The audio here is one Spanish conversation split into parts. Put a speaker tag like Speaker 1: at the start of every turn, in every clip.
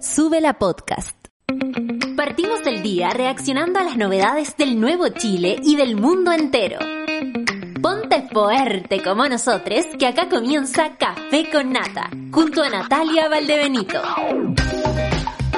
Speaker 1: Sube la podcast. Partimos el día reaccionando a las novedades del nuevo Chile y del mundo entero. Ponte fuerte como nosotros, que acá comienza Café con Nata, junto a Natalia Valdebenito.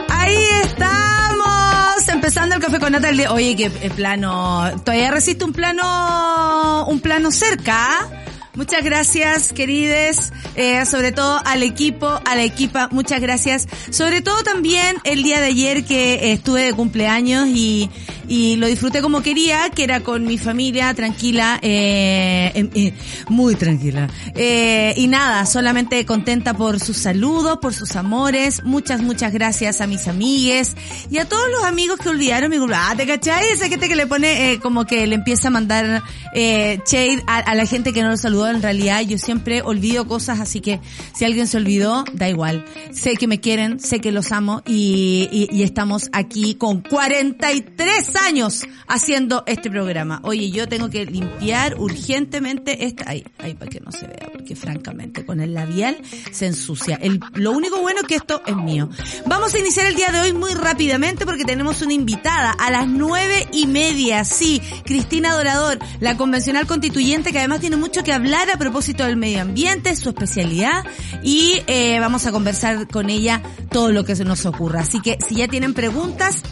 Speaker 2: Ahí estamos, empezando el café con Nata. Oye, que eh, plano, todavía resiste un plano, un plano cerca. Muchas gracias, querides, eh, sobre todo al equipo, a la equipa, muchas gracias. Sobre todo también el día de ayer que eh, estuve de cumpleaños y, y lo disfruté como quería, que era con mi familia, tranquila, eh, em- eh, muy tranquila. Eh, y nada, solamente contenta por sus saludos, por sus amores. Muchas, muchas gracias a mis amigues y a todos los amigos que olvidaron mi cumpleaños. Ah, ¿te cachai? Esa gente que le pone, eh, como que le empieza a mandar, eh, shade a, la gente que no lo saludó. En realidad, yo siempre olvido cosas, así que si alguien se olvidó, da igual. Sé que me quieren, sé que los amo y, y, y estamos aquí con 43 años haciendo este programa. Oye, yo tengo que limpiar urgentemente esta, ay, ay, para que no se vea, porque francamente con el labial se ensucia. El, lo único bueno es que esto es mío. Vamos a iniciar el día de hoy muy rápidamente porque tenemos una invitada a las nueve y media, sí, Cristina Dorador, la convencional constituyente que además tiene mucho que hablar a propósito del medio ambiente, su especialidad y eh, vamos a conversar con ella todo lo que se nos ocurra. Así que si ya tienen preguntas,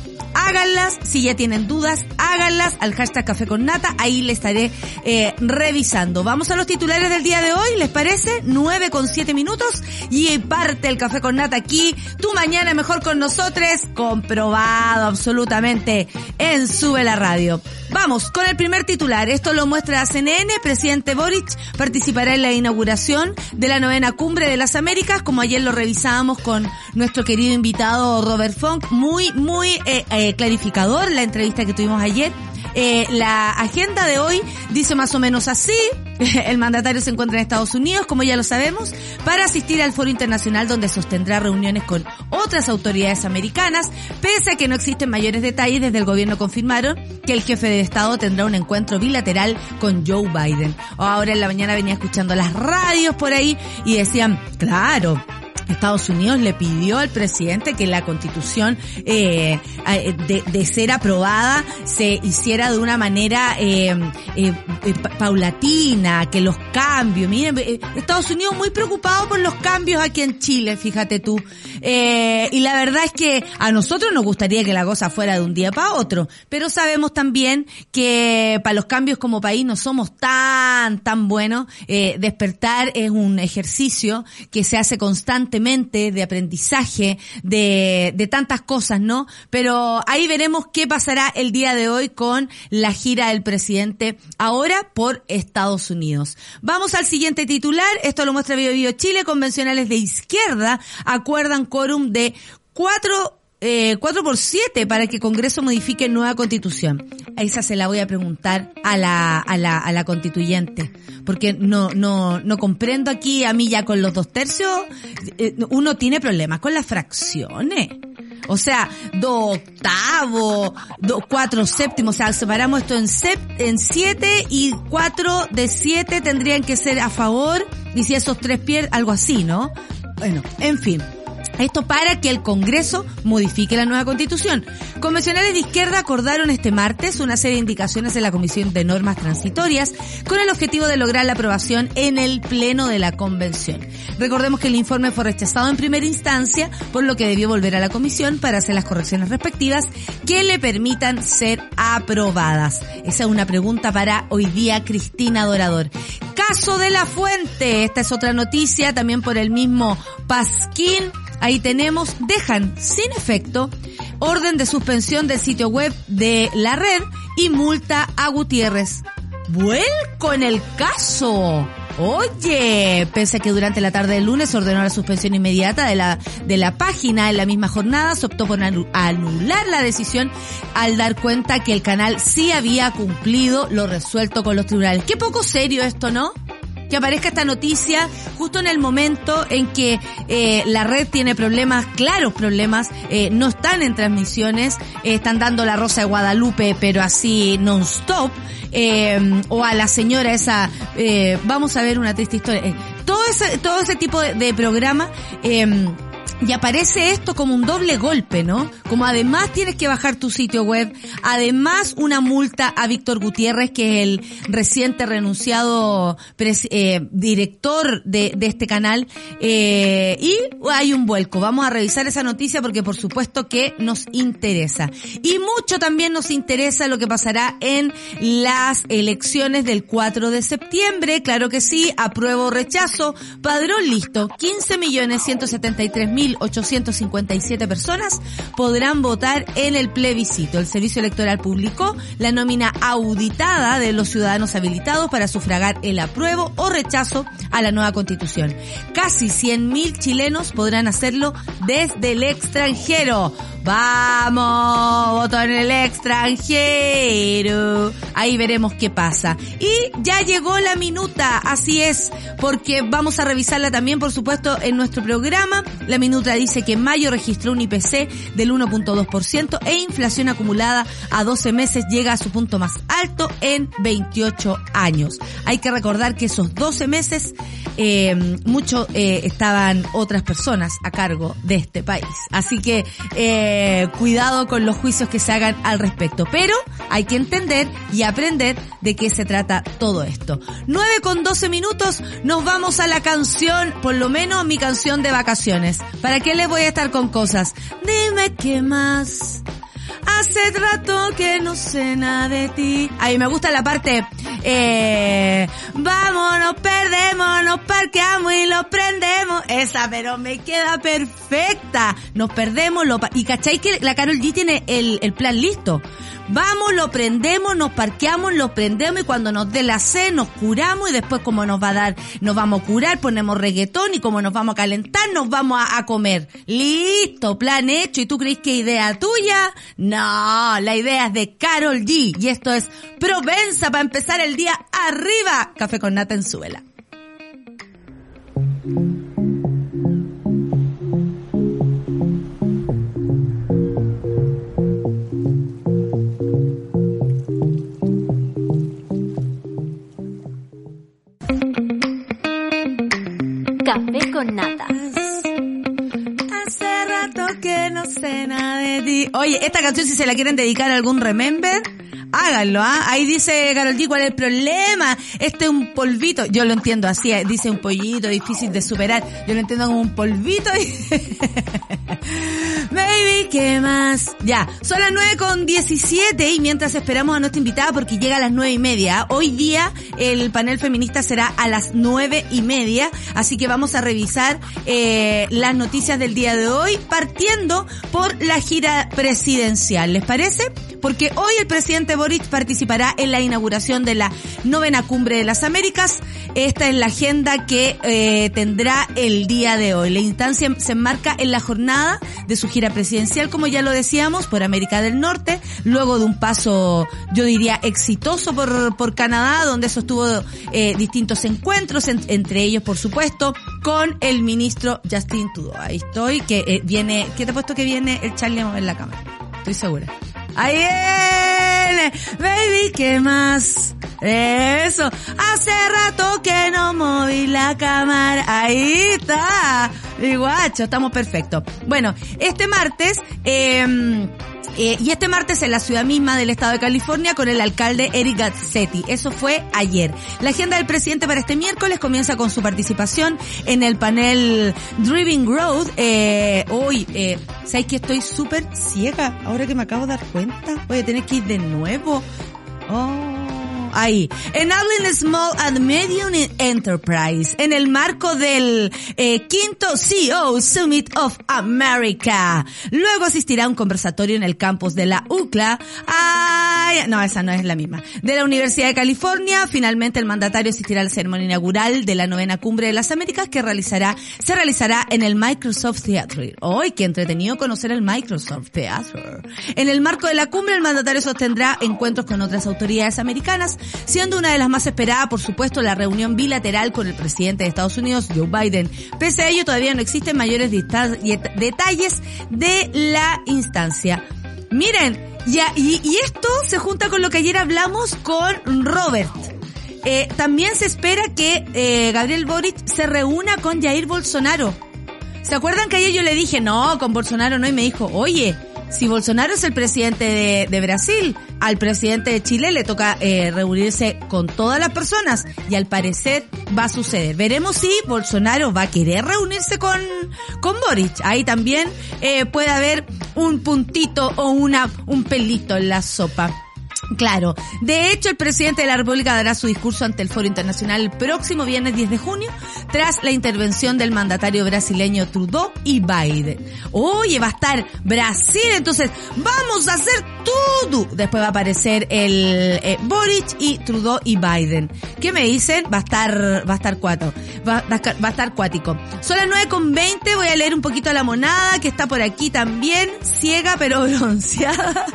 Speaker 2: háganlas, si ya tienen dudas, háganlas al hashtag Café con Nata, ahí le estaré eh, revisando. Vamos a los titulares del día de hoy, ¿les parece? 9 con 7 minutos y parte el Café con Nata aquí, tu mañana mejor con nosotros, comprobado absolutamente en Sube la Radio. Vamos con el primer titular, esto lo muestra CNN, presidente Boric participará en la inauguración de la novena cumbre de las Américas, como ayer lo revisábamos con nuestro querido invitado Robert Funk, muy, muy eh, eh, clarificador la entrevista que tuvimos ayer. Eh, la agenda de hoy dice más o menos así. El mandatario se encuentra en Estados Unidos, como ya lo sabemos, para asistir al foro internacional donde sostendrá reuniones con otras autoridades americanas, pese a que no existen mayores detalles, desde el gobierno confirmaron que el jefe de Estado tendrá un encuentro bilateral con Joe Biden. Ahora en la mañana venía escuchando las radios por ahí y decían, claro, Estados Unidos le pidió al presidente que la constitución eh, eh, de, de ser aprobada se hiciera de una manera eh, eh, eh, pa- paulatina, que los cambios, miren, Estados Unidos muy preocupado por los cambios aquí en Chile, fíjate tú. Y la verdad es que a nosotros nos gustaría que la cosa fuera de un día para otro, pero sabemos también que para los cambios como país no somos tan, tan buenos. Despertar es un ejercicio que se hace constantemente de aprendizaje, de, de tantas cosas, ¿no? Pero ahí veremos qué pasará el día de hoy con la gira del presidente ahora por Estados Unidos. Vamos al siguiente titular. Esto lo muestra Bio Bio Chile. Convencionales de izquierda acuerdan quórum de cuatro eh, 4 por 7 para que Congreso modifique nueva constitución. A esa se la voy a preguntar a la, a la, a la constituyente. Porque no, no, no comprendo aquí a mí ya con los dos tercios, eh, uno tiene problemas con las fracciones. O sea, dos octavos, dos, cuatro séptimos, o sea, separamos esto en sep, en siete y cuatro de siete tendrían que ser a favor y si esos tres pierden, algo así, ¿no? Bueno, en fin. Esto para que el Congreso modifique la nueva constitución. Convencionales de izquierda acordaron este martes una serie de indicaciones en la Comisión de Normas Transitorias con el objetivo de lograr la aprobación en el Pleno de la Convención. Recordemos que el informe fue rechazado en primera instancia, por lo que debió volver a la Comisión para hacer las correcciones respectivas que le permitan ser aprobadas. Esa es una pregunta para hoy día Cristina Dorador. Caso de la Fuente. Esta es otra noticia también por el mismo Pasquín. Ahí tenemos, dejan sin efecto orden de suspensión del sitio web de la red y multa a Gutiérrez. Vuelco en el caso. Oye, pese a que durante la tarde del lunes ordenó la suspensión inmediata de la, de la página en la misma jornada, se optó por anu- anular la decisión al dar cuenta que el canal sí había cumplido lo resuelto con los tribunales. Qué poco serio esto, ¿no? Que aparezca esta noticia justo en el momento en que eh, la red tiene problemas, claros problemas, eh, no están en transmisiones, eh, están dando la Rosa de Guadalupe, pero así non-stop, eh, o a la señora esa, eh, vamos a ver una triste historia, eh, todo ese, todo ese tipo de, de programa, y aparece esto como un doble golpe, ¿no? Como además tienes que bajar tu sitio web, además una multa a Víctor Gutiérrez, que es el reciente renunciado eh, director de, de, este canal, eh, y hay un vuelco. Vamos a revisar esa noticia porque por supuesto que nos interesa. Y mucho también nos interesa lo que pasará en las elecciones del 4 de septiembre. Claro que sí, apruebo o rechazo. Padrón listo. 15 millones 173 mil 857 personas podrán votar en el plebiscito. El Servicio Electoral publicó la nómina auditada de los ciudadanos habilitados para sufragar el apruebo o rechazo a la nueva constitución. Casi 100.000 chilenos podrán hacerlo desde el extranjero. Vamos, voto en el extranjero. Ahí veremos qué pasa. Y ya llegó la minuta, así es, porque vamos a revisarla también, por supuesto, en nuestro programa. La minuta dice que en mayo registró un IPC del 1.2% e inflación acumulada a 12 meses llega a su punto más alto en 28 años. Hay que recordar que esos 12 meses, eh, mucho eh, estaban otras personas a cargo de este país. Así que, eh, cuidado con los juicios que se hagan al respecto. Pero hay que entender y aprender de qué se trata todo esto. 9 con 12 minutos, nos vamos a la canción, por lo menos mi canción de vacaciones. ¿Para qué les voy a estar con cosas? Dime qué más. Hace rato que no sé nada de ti. Ahí me gusta la parte, eh, vamos, nos perdemos, nos parqueamos y lo prendemos. Esa, pero me queda perfecta. Nos perdemos, lo, y cachai que la Carol G tiene el, plan listo. Vamos, lo prendemos, nos parqueamos, lo prendemos y cuando nos dé la sed nos curamos y después como nos va a dar, nos vamos a curar, ponemos reggaetón y como nos vamos a calentar nos vamos a, comer. Listo, plan hecho. ¿Y tú crees que idea tuya? No, la idea es de Carol G. Y esto es Provenza para empezar el día arriba. Café con nata en suela.
Speaker 1: Café con nata.
Speaker 2: Nada de ti. Oye, esta canción si se la quieren dedicar a algún remember, háganlo, ¿ah? Ahí dice Carol G, ¿cuál es el problema? Este es un polvito. Yo lo entiendo así, eh, dice un pollito difícil de superar. Yo lo entiendo como un polvito y... Baby, ¿qué más? Ya, son las 9 con 17 y mientras esperamos a nuestra invitada porque llega a las nueve y media. Hoy día el panel feminista será a las nueve y media, así que vamos a revisar eh, las noticias del día de hoy partiendo por la gira presidencial. ¿Les parece? Porque hoy el presidente Boric participará en la inauguración de la novena cumbre de las Américas. Esta es la agenda que eh, tendrá el día de hoy. La instancia se enmarca en la jornada de su gira presidencial, como ya lo decíamos, por América del Norte, luego de un paso, yo diría, exitoso por, por Canadá, donde sostuvo eh, distintos encuentros, entre ellos, por supuesto, con el ministro Justin Trudeau. Ahí estoy, que eh, viene, ¿qué te he puesto que viene el Charlie mover la cámara? Estoy segura. Ahí baby, ¿qué más? Eso, hace rato que no moví la cámara. Ahí está. Y guacho, estamos perfectos. Bueno, este martes, eh, eh, y este martes en la ciudad misma del estado de California con el alcalde Eric Gazzetti. Eso fue ayer. La agenda del presidente para este miércoles comienza con su participación en el panel Driving Road. Eh, hoy, eh, ¿sabes que estoy súper ciega? Ahora que me acabo de dar cuenta. Voy a tener que ir de nuevo. Oh ahí. Enabling Small and Medium Enterprise, en el marco del eh, quinto CEO Summit of America. Luego asistirá a un conversatorio en el campus de la UCLA. No, esa no es la misma. De la Universidad de California, finalmente el mandatario asistirá a la ceremonia inaugural de la novena cumbre de las Américas que se realizará en el Microsoft Theatre. Hoy, qué entretenido conocer el Microsoft Theatre. En el marco de la cumbre, el mandatario sostendrá encuentros con otras autoridades americanas siendo una de las más esperadas, por supuesto, la reunión bilateral con el presidente de Estados Unidos, Joe Biden. Pese a ello, todavía no existen mayores detalles de la instancia. Miren, ya, y, esto se junta con lo que ayer hablamos con Robert. Eh, también se espera que eh, Gabriel Boric se reúna con Jair Bolsonaro. ¿Se acuerdan que ayer yo le dije, no, con Bolsonaro no? Y me dijo, oye, si Bolsonaro es el presidente de, Brasil, al presidente de Chile le toca eh, reunirse con todas las personas y al parecer va a suceder. Veremos si Bolsonaro va a querer reunirse con, con Boric. Ahí también eh, puede haber un puntito o una, un pelito en la sopa. Claro. De hecho, el presidente de la República dará su discurso ante el Foro Internacional el próximo viernes 10 de junio, tras la intervención del mandatario brasileño Trudeau y Biden. Oye, va a estar Brasil, entonces vamos a hacer todo. Después va a aparecer el eh, Boric y Trudeau y Biden. ¿Qué me dicen? Va a estar, va a estar cuatro. Va, a, estar cuático. Son las 9 con 20, voy a leer un poquito la monada, que está por aquí también, ciega pero bronceada.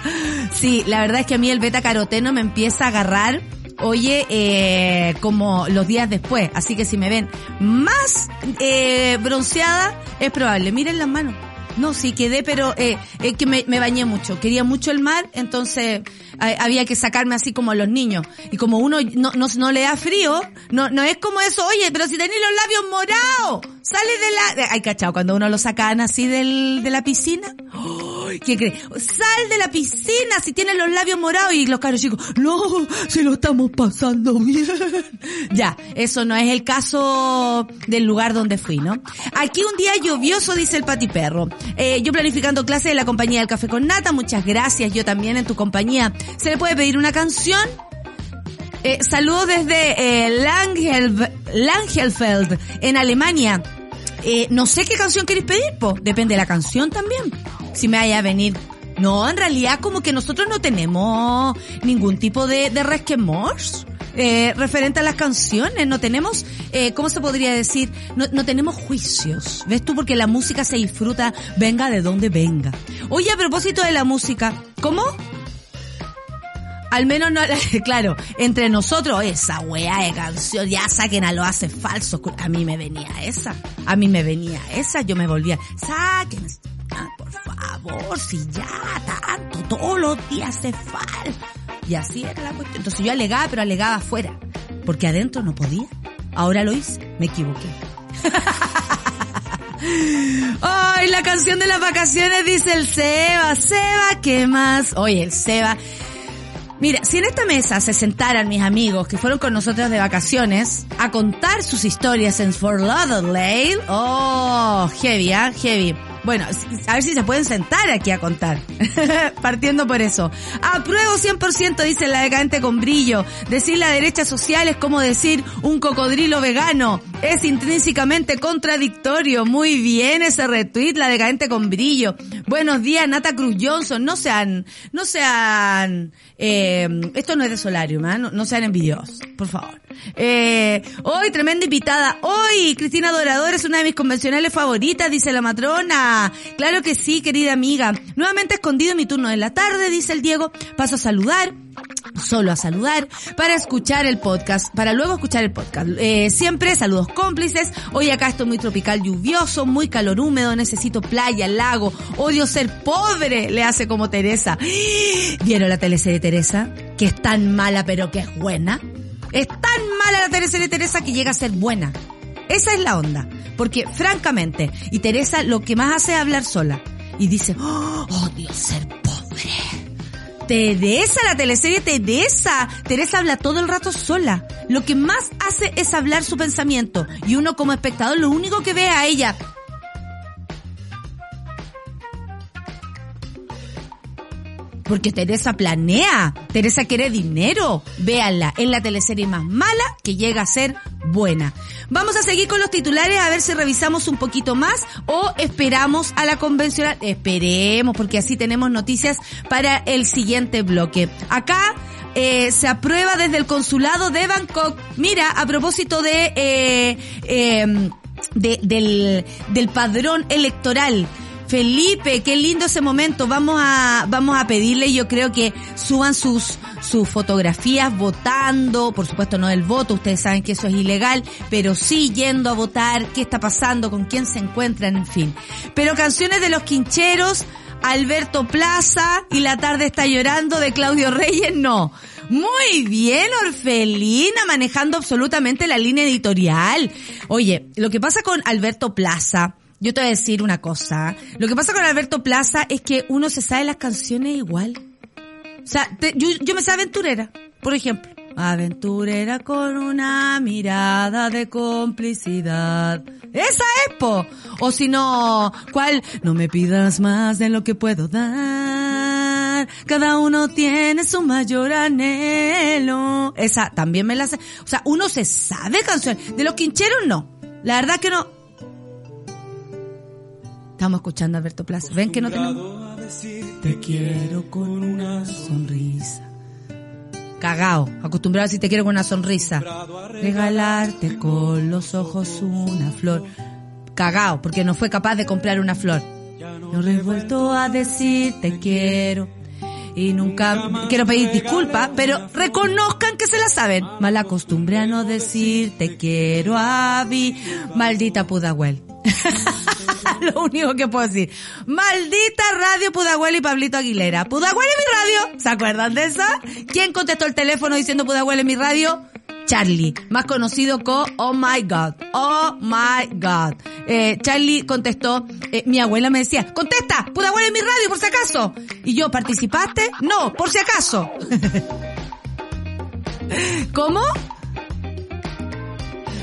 Speaker 2: Sí, la verdad es que a mí el beta caroteno me empieza a agarrar oye, eh, como los días después. Así que si me ven más eh, bronceada, es probable. Miren las manos. No, sí quedé, pero eh, es que me, me, bañé mucho. Quería mucho el mar, entonces eh, había que sacarme así como los niños. Y como uno no, no, no le da frío, no, no es como eso, oye, pero si tenéis los labios morados, sale de la... Ay, cachao, cuando uno lo sacan así del, de la piscina. ¿Qué cree? Sal de la piscina si tienes los labios morados y los caros chicos, no, si lo estamos pasando bien. ya, eso no es el caso del lugar donde fui, ¿no? Aquí un día lluvioso, dice el patiperro. Eh, yo planificando clase de la compañía del café con nata, muchas gracias, yo también en tu compañía. ¿Se le puede pedir una canción? Eh, saludos desde eh, Langel, Langelfeld, en Alemania. Eh, no sé qué canción queréis pedir, po. Depende de la canción también. Si me vaya a venir. No, en realidad como que nosotros no tenemos ningún tipo de, de. Eh, referente a las canciones, no tenemos, eh, ¿cómo se podría decir? No, no tenemos juicios, ¿ves tú? Porque la música se disfruta, venga de donde venga. Oye, a propósito de la música, ¿cómo? Al menos no, claro, entre nosotros, esa wea de canción, ya saquen a lo hace falso. A mí me venía esa. A mí me venía esa, yo me volvía, saquen, por favor, si ya tanto, todos los días se falta. Y así era la cuestión. Entonces yo alegaba, pero alegaba afuera. Porque adentro no podía. Ahora lo hice. Me equivoqué. Ay, la canción de las vacaciones dice el Seba. Seba, ¿qué más? Oye, el Seba. Mira, si en esta mesa se sentaran mis amigos que fueron con nosotros de vacaciones a contar sus historias en Fort Lauderdale, oh, heavy, ¿ah? Heavy. Bueno, a ver si se pueden sentar aquí a contar. Partiendo por eso. Apruebo 100%, dice la decadente con brillo. Decir la derecha social es como decir un cocodrilo vegano. Es intrínsecamente contradictorio. Muy bien ese retweet, la decadente con brillo. Buenos días, Nata Cruz Johnson. No sean, no sean, eh, esto no es de Solarium, ¿eh? no, no sean envidiosos, por favor. Eh, hoy, tremenda invitada. Hoy, Cristina Dorador es una de mis convencionales favoritas, dice la matrona. Claro que sí, querida amiga. Nuevamente escondido en mi turno de la tarde, dice el Diego. Paso a saludar solo a saludar para escuchar el podcast, para luego escuchar el podcast. Eh, siempre saludos cómplices. Hoy acá estoy muy tropical, lluvioso, muy calor húmedo, necesito playa, lago, odio ser pobre, le hace como Teresa. ¿Vieron la teleserie Teresa? Que es tan mala pero que es buena. Es tan mala la teleserie Teresa que llega a ser buena. Esa es la onda. Porque francamente, y Teresa lo que más hace es hablar sola. Y dice, oh, odio ser pobre. Teresa, la teleserie Teresa. Teresa habla todo el rato sola. Lo que más hace es hablar su pensamiento. Y uno como espectador lo único que ve a ella. Porque Teresa planea. Teresa quiere dinero. Véanla. Es la teleserie más mala que llega a ser buena. Vamos a seguir con los titulares a ver si revisamos un poquito más o esperamos a la convencional. Esperemos porque así tenemos noticias para el siguiente bloque. Acá eh, se aprueba desde el consulado de Bangkok. Mira, a propósito de, eh, eh, de del, del padrón electoral. Felipe, qué lindo ese momento. Vamos a, vamos a pedirle, yo creo que suban sus, sus fotografías votando, por supuesto no del voto, ustedes saben que eso es ilegal, pero sí yendo a votar, qué está pasando, con quién se encuentran, en fin. Pero canciones de los quincheros, Alberto Plaza y La tarde está llorando de Claudio Reyes, no. Muy bien, Orfelina, manejando absolutamente la línea editorial. Oye, lo que pasa con Alberto Plaza, yo te voy a decir una cosa. Lo que pasa con Alberto Plaza es que uno se sabe las canciones igual. O sea, yo, yo me sé aventurera, por ejemplo. Aventurera con una mirada de complicidad. Esa es, po. O si no, ¿cuál? No me pidas más de lo que puedo dar. Cada uno tiene su mayor anhelo. Esa también me la sé. O sea, uno se sabe canciones. De los quincheros no. La verdad que no. Estamos escuchando a Alberto Plaza. ¿Ven que no tenemos? Te quiero con una sonrisa cagao, acostumbrado a si te quiero con una sonrisa. Regalarte con los ojos una flor. Cagao, porque no fue capaz de comprar una flor. No he vuelto a decir te quiero. Y nunca quiero pedir disculpas, pero reconozcan que se la saben. Mal acostumbré a no decir te quiero a mí. Maldita Pudahuel. Lo único que puedo decir. Maldita Radio Pudahuel y Pablito Aguilera. Pudahuel en mi radio. ¿Se acuerdan de esa? ¿Quién contestó el teléfono diciendo Pudahuel en mi radio? Charlie, más conocido como Oh My God. Oh My God. Eh, Charlie contestó, eh, mi abuela me decía, contesta, Pudahuel en mi radio por si acaso. Y yo, ¿participaste? No, por si acaso. ¿Cómo?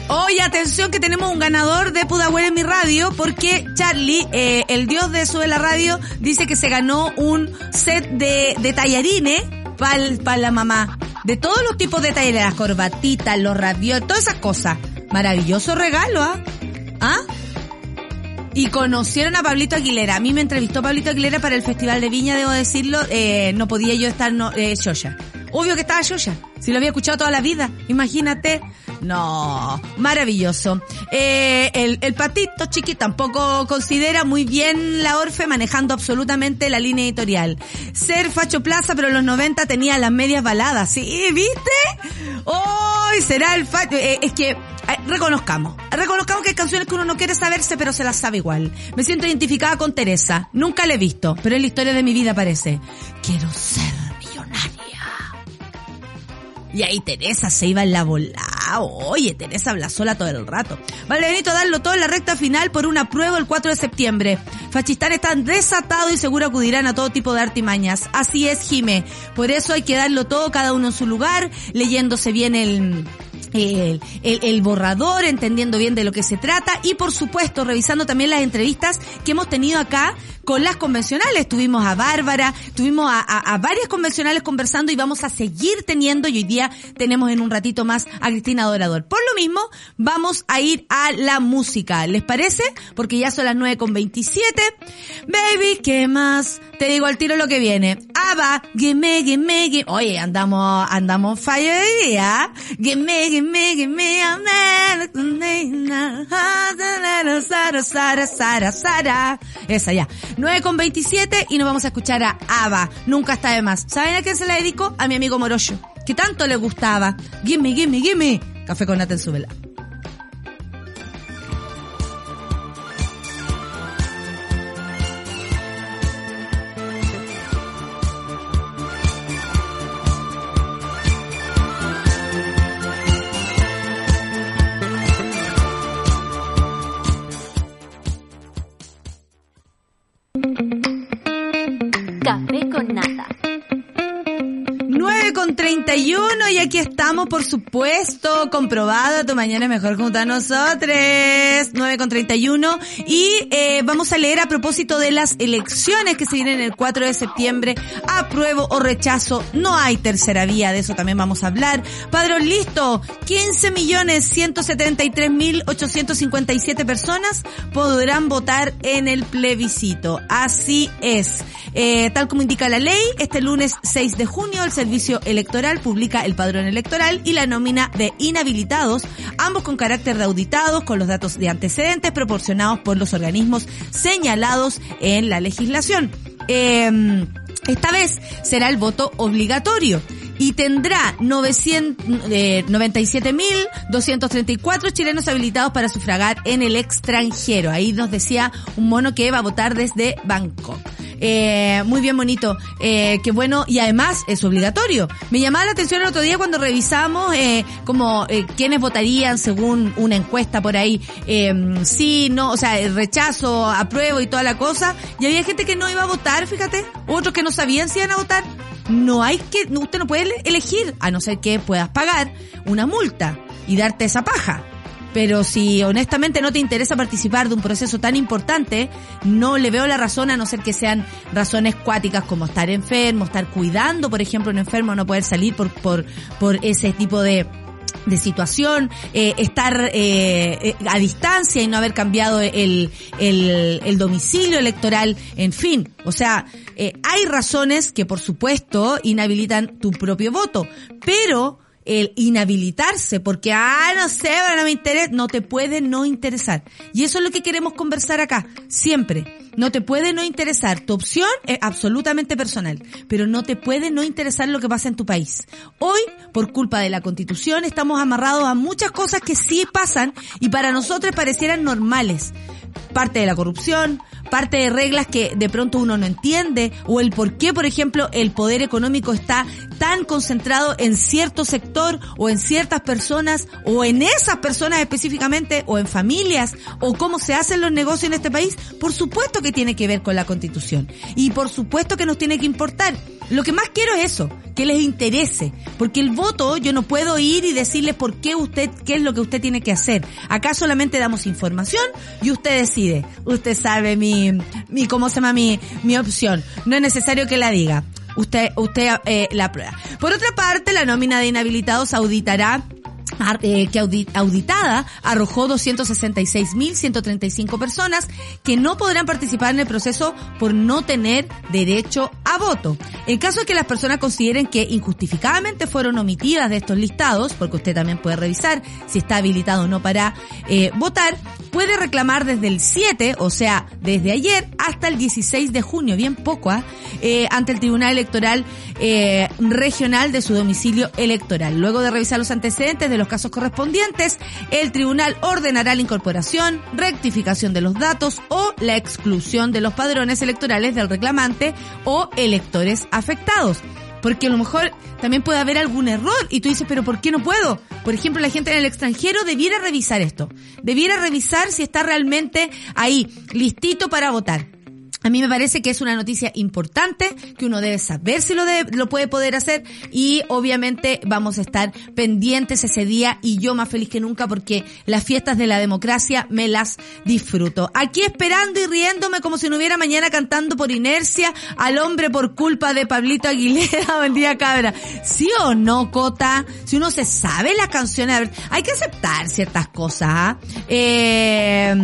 Speaker 2: Hoy atención que tenemos un ganador de Pudahuel en mi radio porque Charlie, eh, el dios de Sube la Radio, dice que se ganó un set de, de tallarines para la mamá. De todos los tipos de tallarines, las corbatitas, los radios, todas esas cosas. Maravilloso regalo, ¿ah? ¿Ah? Y conocieron a Pablito Aguilera. A mí me entrevistó Pablito Aguilera para el Festival de Viña, debo decirlo. Eh, no podía yo estar no, eh, Obvio que estaba Xoya. Si lo había escuchado toda la vida. Imagínate. No, maravilloso. Eh, el, el patito chiqui tampoco considera muy bien la Orfe manejando absolutamente la línea editorial. Ser Facho Plaza, pero en los 90 tenía las medias baladas, ¿sí? ¿Viste? Hoy será el Facho. Eh, es que eh, reconozcamos, reconozcamos que hay canciones que uno no quiere saberse, pero se las sabe igual. Me siento identificada con Teresa. Nunca la he visto, pero en la historia de mi vida parece. Quiero ser y ahí Teresa se iba en la bola. Oye, Teresa habla sola todo el rato. Vale, Benito, darlo todo en la recta final por una prueba el 4 de septiembre. Fachistán están desatados y seguro acudirán a todo tipo de artimañas. Así es, Jime. Por eso hay que darlo todo, cada uno en su lugar, leyéndose bien el el, el, borrador, entendiendo bien de lo que se trata y por supuesto revisando también las entrevistas que hemos tenido acá con las convencionales. Tuvimos a Bárbara, tuvimos a, a, varias convencionales conversando y vamos a seguir teniendo y hoy día tenemos en un ratito más a Cristina Dorador. Por lo mismo, vamos a ir a la música. ¿Les parece? Porque ya son las 9 con 27. Baby, ¿qué más? Te digo al tiro lo que viene. Ava, gimme, gimme, gimme. Oye, andamos, andamos fire hoy día. Gimme, gimme, Sara, Sara, Sara, Sara. Esa ya. 9 con 27 y nos vamos a escuchar a Ava. Nunca está de más. ¿Saben a quién se la dedico? A mi amigo Morocho. Que tanto le gustaba. Gimme, gimme, gimme. Café con nata en su. Y aquí estamos, por supuesto, comprobado, tu mañana es mejor junto a nosotros. 9 con 31 y eh, vamos a leer a propósito de las elecciones que se vienen el 4 de septiembre. Apruebo o rechazo, no hay tercera vía, de eso también vamos a hablar. Padrón listo, 15 millones 173 mil 857 personas podrán votar en el plebiscito. Así es. Eh, tal como indica la ley, este lunes 6 de junio el Servicio Electoral publica el padrón electoral y la nómina de inhabilitados, ambos con carácter de auditados, con los datos de antecedentes proporcionados por los organismos señalados en la legislación. Em, esta vez será el voto obligatorio y tendrá 97.234 eh, chilenos habilitados para sufragar en el extranjero. Ahí nos decía un mono que va a votar desde Bangkok. Eh, muy bien bonito. Eh, qué bueno. Y además es obligatorio. Me llamaba la atención el otro día cuando revisamos eh, como eh, quiénes votarían según una encuesta por ahí. Eh, sí, no, o sea, rechazo, apruebo y toda la cosa. Y había gente que no iba a votar, fíjate. Otros que no sabían si iban a votar. No hay que, usted no puede elegir, a no ser que puedas pagar una multa y darte esa paja. Pero si honestamente no te interesa participar de un proceso tan importante, no le veo la razón a no ser que sean razones cuáticas como estar enfermo, estar cuidando, por ejemplo, un enfermo no poder salir por, por, por ese tipo de, de situación, eh, estar eh, a distancia y no haber cambiado el, el, el domicilio electoral, en fin, o sea, eh, hay razones que por supuesto inhabilitan tu propio voto, pero el inhabilitarse porque, ah, no sé, bueno, no me interesa, no te puede no interesar. Y eso es lo que queremos conversar acá, siempre. No te puede no interesar. Tu opción es absolutamente personal, pero no te puede no interesar lo que pasa en tu país. Hoy, por culpa de la constitución, estamos amarrados a muchas cosas que sí pasan y para nosotros parecieran normales. Parte de la corrupción, parte de reglas que de pronto uno no entiende, o el por qué, por ejemplo, el poder económico está tan concentrado en cierto sector, o en ciertas personas, o en esas personas específicamente, o en familias, o cómo se hacen los negocios en este país, por supuesto que tiene que ver con la constitución. Y por supuesto que nos tiene que importar. Lo que más quiero es eso, que les interese, porque el voto yo no puedo ir y decirles por qué usted, qué es lo que usted tiene que hacer. Acá solamente damos información y usted decide. Usted sabe mi, mi, ¿cómo se llama mi, mi opción? No es necesario que la diga. Usted, usted eh, la prueba. Por otra parte, la nómina de inhabilitados auditará que auditada arrojó 266.135 personas que no podrán participar en el proceso por no tener derecho a voto. En caso de que las personas consideren que injustificadamente fueron omitidas de estos listados, porque usted también puede revisar si está habilitado o no para eh, votar, puede reclamar desde el 7, o sea, desde ayer hasta el 16 de junio, bien poco, ¿ah? eh, ante el Tribunal Electoral eh, Regional de su domicilio electoral. Luego de revisar los antecedentes de los casos correspondientes, el tribunal ordenará la incorporación, rectificación de los datos o la exclusión de los padrones electorales del reclamante o electores afectados. Porque a lo mejor también puede haber algún error y tú dices, pero ¿por qué no puedo? Por ejemplo, la gente en el extranjero debiera revisar esto. Debiera revisar si está realmente ahí, listito para votar. A mí me parece que es una noticia importante, que uno debe saber si lo, lo puede poder hacer y obviamente vamos a estar pendientes ese día y yo más feliz que nunca porque las fiestas de la democracia me las disfruto. Aquí esperando y riéndome como si no hubiera mañana cantando por inercia al hombre por culpa de Pablito Aguilera. Buen día, cabra. ¿Sí o no, Cota? Si uno se sabe las canciones, hay que aceptar ciertas cosas. ¿ah? Eh,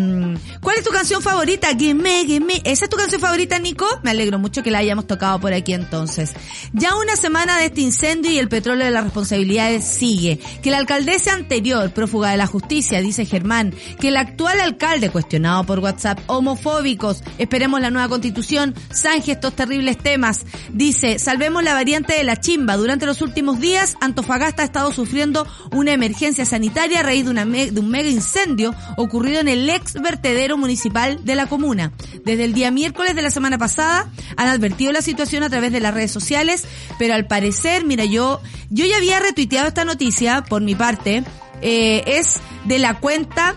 Speaker 2: ¿Cuál es tu canción favorita? Gimme, gimme. ¿Esa es tu canción favorita, Nico? Me alegro mucho que la hayamos tocado por aquí entonces. Ya una semana de este incendio y el petróleo de las responsabilidades sigue. Que la alcaldesa anterior, prófuga de la justicia, dice Germán, que el actual alcalde, cuestionado por WhatsApp, homofóbicos, esperemos la nueva constitución, zanje estos terribles temas. Dice, salvemos la variante de la chimba. Durante los últimos días, Antofagasta ha estado sufriendo una emergencia sanitaria a raíz de, de un mega incendio ocurrido en el ex vertedero municipal de la comuna. Desde el día miércoles de la semana pasada han advertido la situación a través de las redes sociales, pero al parecer, mira, yo, yo ya había retuiteado esta noticia por mi parte, eh, es de la cuenta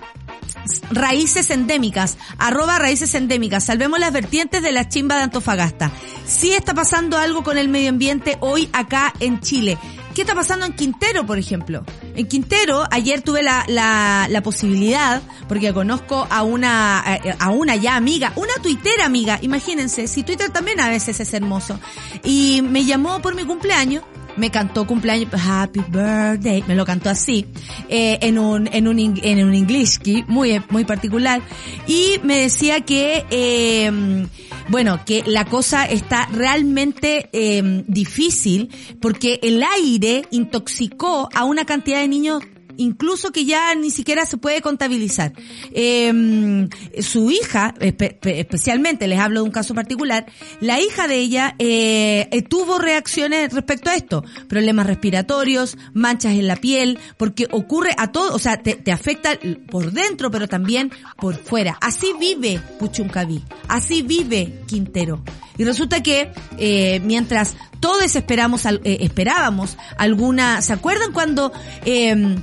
Speaker 2: raíces endémicas, arroba raíces endémicas, salvemos las vertientes de la chimba de Antofagasta. Sí está pasando algo con el medio ambiente hoy acá en Chile. ¿Qué está pasando en Quintero, por ejemplo? En Quintero, ayer tuve la, la, posibilidad, porque conozco a una, a una ya amiga, una tuitera amiga, imagínense, si Twitter también a veces es hermoso, y me llamó por mi cumpleaños, me cantó cumpleaños, happy birthday, me lo cantó así, eh, en un, en un, en un English muy, muy particular, y me decía que, eh, bueno, que la cosa está realmente eh, difícil porque el aire intoxicó a una cantidad de niños incluso que ya ni siquiera se puede contabilizar. Eh, su hija, especialmente, les hablo de un caso particular, la hija de ella eh, eh, tuvo reacciones respecto a esto, problemas respiratorios, manchas en la piel, porque ocurre a todo, o sea, te, te afecta por dentro, pero también por fuera. Así vive Puchuncaví, así vive Quintero. Y resulta que eh, mientras todos esperamos, eh, esperábamos alguna, ¿se acuerdan cuando eh,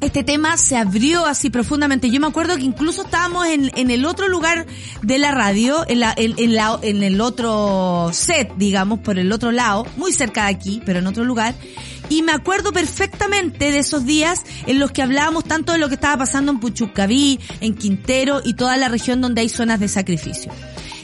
Speaker 2: este tema se abrió así profundamente. Yo me acuerdo que incluso estábamos en, en el otro lugar de la radio, en, la, en, la, en el otro set, digamos, por el otro lado, muy cerca de aquí, pero en otro lugar. Y me acuerdo perfectamente de esos días en los que hablábamos tanto de lo que estaba pasando en Puchucaví, en Quintero y toda la región donde hay zonas de sacrificio.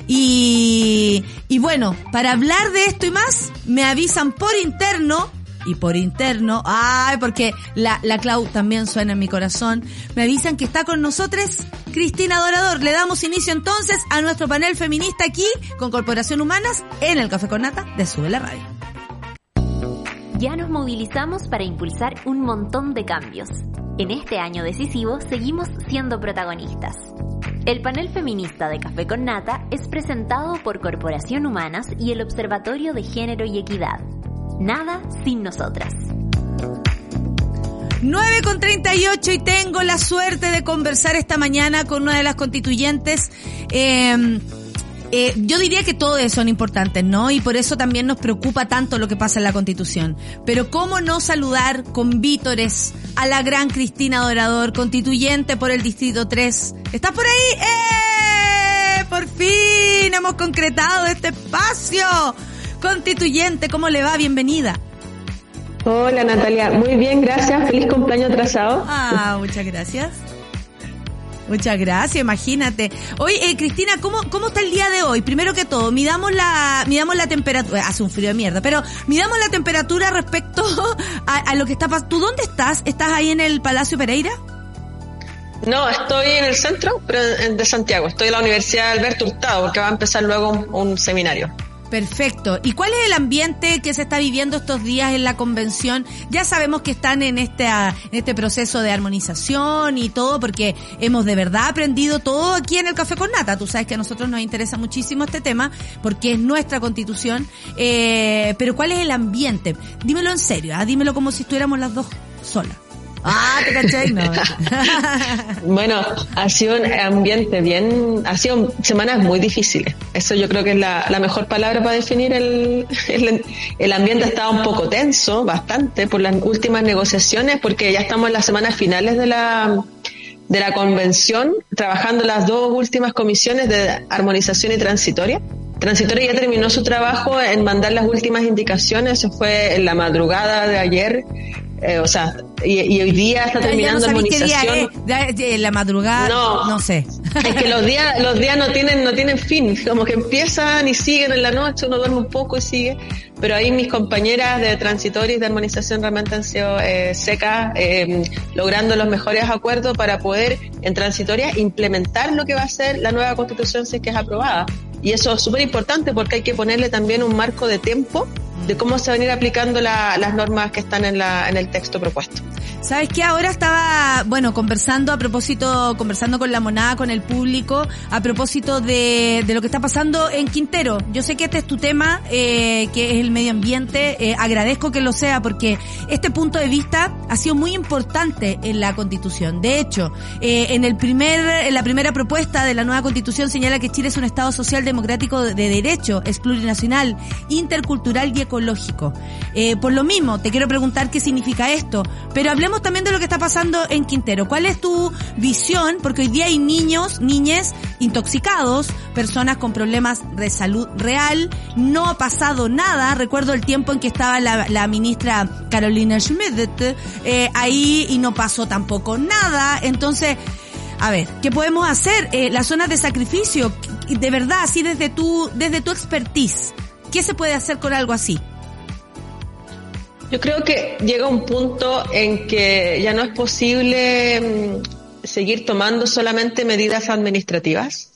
Speaker 2: Y, y bueno, para hablar de esto y más, me avisan por interno y por interno, ay, porque la, la Clau también suena en mi corazón, me avisan que está con nosotros Cristina Dorador. Le damos inicio entonces a nuestro panel feminista aquí con Corporación Humanas en el Café con Nata de Sube la Radio.
Speaker 1: Ya nos movilizamos para impulsar un montón de cambios. En este año decisivo seguimos siendo protagonistas. El panel feminista de Café con Nata es presentado por Corporación Humanas y el Observatorio de Género y Equidad. Nada sin nosotras.
Speaker 2: 9 con 38 y tengo la suerte de conversar esta mañana con una de las constituyentes. Eh, eh, yo diría que todos son importantes, ¿no? Y por eso también nos preocupa tanto lo que pasa en la Constitución. Pero ¿cómo no saludar con vítores a la gran Cristina Dorador, constituyente por el Distrito 3? ¿Estás por ahí? ¡Eh! Por fin hemos concretado este espacio. Constituyente, ¿cómo le va? Bienvenida.
Speaker 3: Hola Natalia, muy bien, gracias. Feliz cumpleaños atrasado.
Speaker 2: Ah, muchas gracias. Muchas gracias, imagínate. Oye, eh, Cristina, ¿cómo, ¿cómo está el día de hoy? Primero que todo, midamos la, midamos la temperatura, hace un frío de mierda, pero midamos la temperatura respecto a, a lo que está pasando. ¿Tú dónde estás? ¿Estás ahí en el Palacio Pereira?
Speaker 3: No, estoy en el centro pero de Santiago. Estoy en la Universidad Alberto Hurtado porque va a empezar luego un, un seminario.
Speaker 2: Perfecto. ¿Y cuál es el ambiente que se está viviendo estos días en la convención? Ya sabemos que están en este, en este proceso de armonización y todo, porque hemos de verdad aprendido todo aquí en el Café con Nata. Tú sabes que a nosotros nos interesa muchísimo este tema, porque es nuestra constitución. Eh, pero ¿cuál es el ambiente? Dímelo en serio, ¿ah? dímelo como si estuviéramos las dos solas. Ah, te caché, no.
Speaker 3: bueno, ha sido un ambiente bien, ha sido semanas muy difíciles. Eso yo creo que es la, mejor palabra para definir el, el, el ambiente. Estaba un poco tenso, bastante, por las últimas negociaciones, porque ya estamos en las semanas finales de la, de la convención, trabajando las dos últimas comisiones de armonización y transitoria. Transitoria ya terminó su trabajo en mandar las últimas indicaciones, eso fue en la madrugada de ayer, eh, o sea, y, y, hoy día está terminando la armonización.
Speaker 2: Día, eh, la madrugada, no, no sé.
Speaker 3: Es que los días, los días no tienen, no tienen fin, como que empiezan y siguen en la noche, uno duerme un poco y sigue. Pero ahí mis compañeras de transitorio y de armonización realmente han sido eh, secas, eh, logrando los mejores acuerdos para poder en transitoria implementar lo que va a ser la nueva constitución si es que es aprobada. Y eso es súper importante porque hay que ponerle también un marco de tiempo de cómo se van a ir aplicando la, las normas que están en, la, en el texto propuesto.
Speaker 2: ¿Sabes qué? Ahora estaba, bueno, conversando a propósito, conversando con la monada, con el público, a propósito de, de lo que está pasando en Quintero. Yo sé que este es tu tema, eh, que es el medio ambiente. Eh, agradezco que lo sea porque este punto de vista ha sido muy importante en la Constitución. De hecho, eh, en el primer, en la primera propuesta de la nueva Constitución señala que Chile es un Estado social democrático de derecho, es plurinacional, intercultural y ecológico. Eh, por lo mismo, te quiero preguntar qué significa esto, pero hablemos también de lo que está pasando en Quintero. ¿Cuál es tu visión? Porque hoy día hay niños, niñas intoxicados, personas con problemas de salud real, no ha pasado nada. Recuerdo el tiempo en que estaba la, ministra Carolina Schmidt eh, ahí y no pasó tampoco nada. Entonces, a ver, ¿qué podemos hacer? Eh, las zonas de sacrificio, de verdad, así desde tu, desde tu expertise, ¿qué se puede hacer con algo así?
Speaker 3: Yo creo que llega un punto en que ya no es posible mm, seguir tomando solamente medidas administrativas.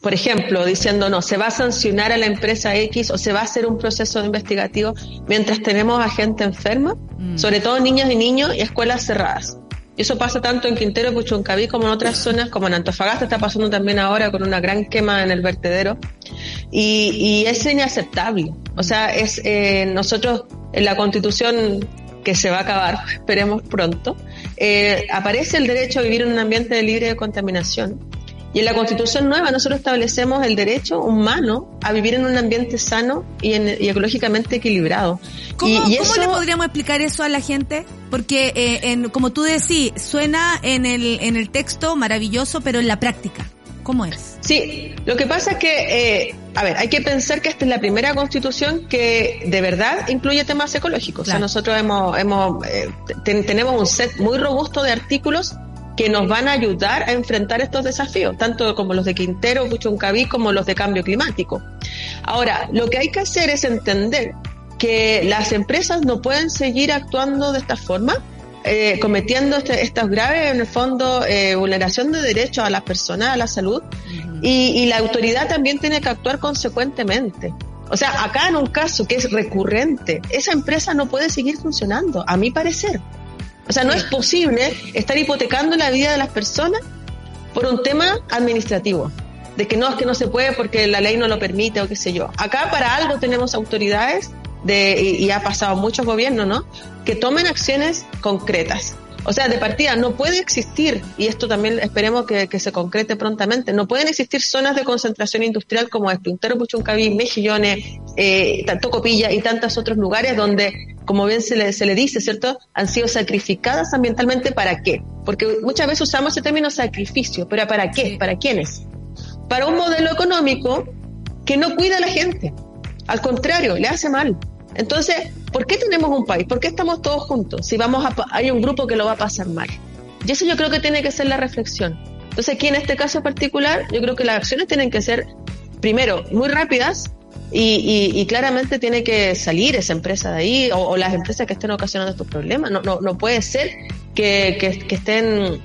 Speaker 3: Por ejemplo, diciendo, no, se va a sancionar a la empresa X o se va a hacer un proceso investigativo mientras tenemos a gente enferma, mm. sobre todo niños y niños y escuelas cerradas. Y eso pasa tanto en Quintero, Puchuncaví como en otras zonas, como en Antofagasta está pasando también ahora con una gran quema en el vertedero. Y, y es inaceptable. O sea, es eh, nosotros en la Constitución que se va a acabar, esperemos pronto, eh, aparece el derecho a vivir en un ambiente libre de contaminación. Y en la Constitución nueva nosotros establecemos el derecho humano a vivir en un ambiente sano y, ecológicamente equilibrado.
Speaker 2: ¿Cómo, y, ¿cómo le podríamos explicar eso a la gente? Porque, eh, en, como tú decís, suena en el, en el texto maravilloso, pero en la práctica. ¿Cómo es?
Speaker 3: Sí, lo que pasa es que, eh, a ver, hay que pensar que esta es la primera constitución que de verdad incluye temas ecológicos. O sea, nosotros hemos, hemos eh, tenemos un set muy robusto de artículos que nos van a ayudar a enfrentar estos desafíos, tanto como los de Quintero, Puchuncaví, como los de cambio climático. Ahora, lo que hay que hacer es entender que las empresas no pueden seguir actuando de esta forma, eh, cometiendo este, estas graves, en el fondo, eh, vulneración de derechos a las personas, a la salud, y, y la autoridad también tiene que actuar consecuentemente. O sea, acá en un caso que es recurrente, esa empresa no puede seguir funcionando, a mi parecer. O sea, no es posible estar hipotecando la vida de las personas por un tema administrativo, de que no es que no se puede porque la ley no lo permite o qué sé yo. Acá para algo tenemos autoridades de, y, ha pasado muchos gobiernos, ¿no? Que tomen acciones concretas. O sea, de partida no puede existir, y esto también esperemos que, se concrete prontamente, no pueden existir zonas de concentración industrial como es Puntero, Puchuncaví, Mejillones, eh, tanto Copilla y tantos otros lugares donde, como bien se le, se le dice, ¿cierto?, han sido sacrificadas ambientalmente para qué. Porque muchas veces usamos ese término sacrificio, pero ¿para qué? ¿Para quiénes? Para un modelo económico que no cuida a la gente. Al contrario, le hace mal. Entonces, ¿por qué tenemos un país? ¿Por qué estamos todos juntos? Si vamos a, hay un grupo que lo va a pasar mal. Y eso yo creo que tiene que ser la reflexión. Entonces, aquí en este caso particular, yo creo que las acciones tienen que ser, primero, muy rápidas y, claramente tiene que salir esa empresa de ahí o, las empresas que estén ocasionando estos problemas. No, no, no puede ser que, que estén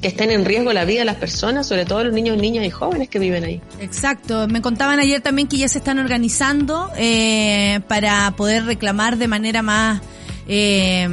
Speaker 3: que estén en riesgo la vida de las personas, sobre todo los niños, niñas y jóvenes que viven ahí.
Speaker 2: Exacto. Me contaban ayer también que ya se están organizando eh, para poder reclamar de manera más eh,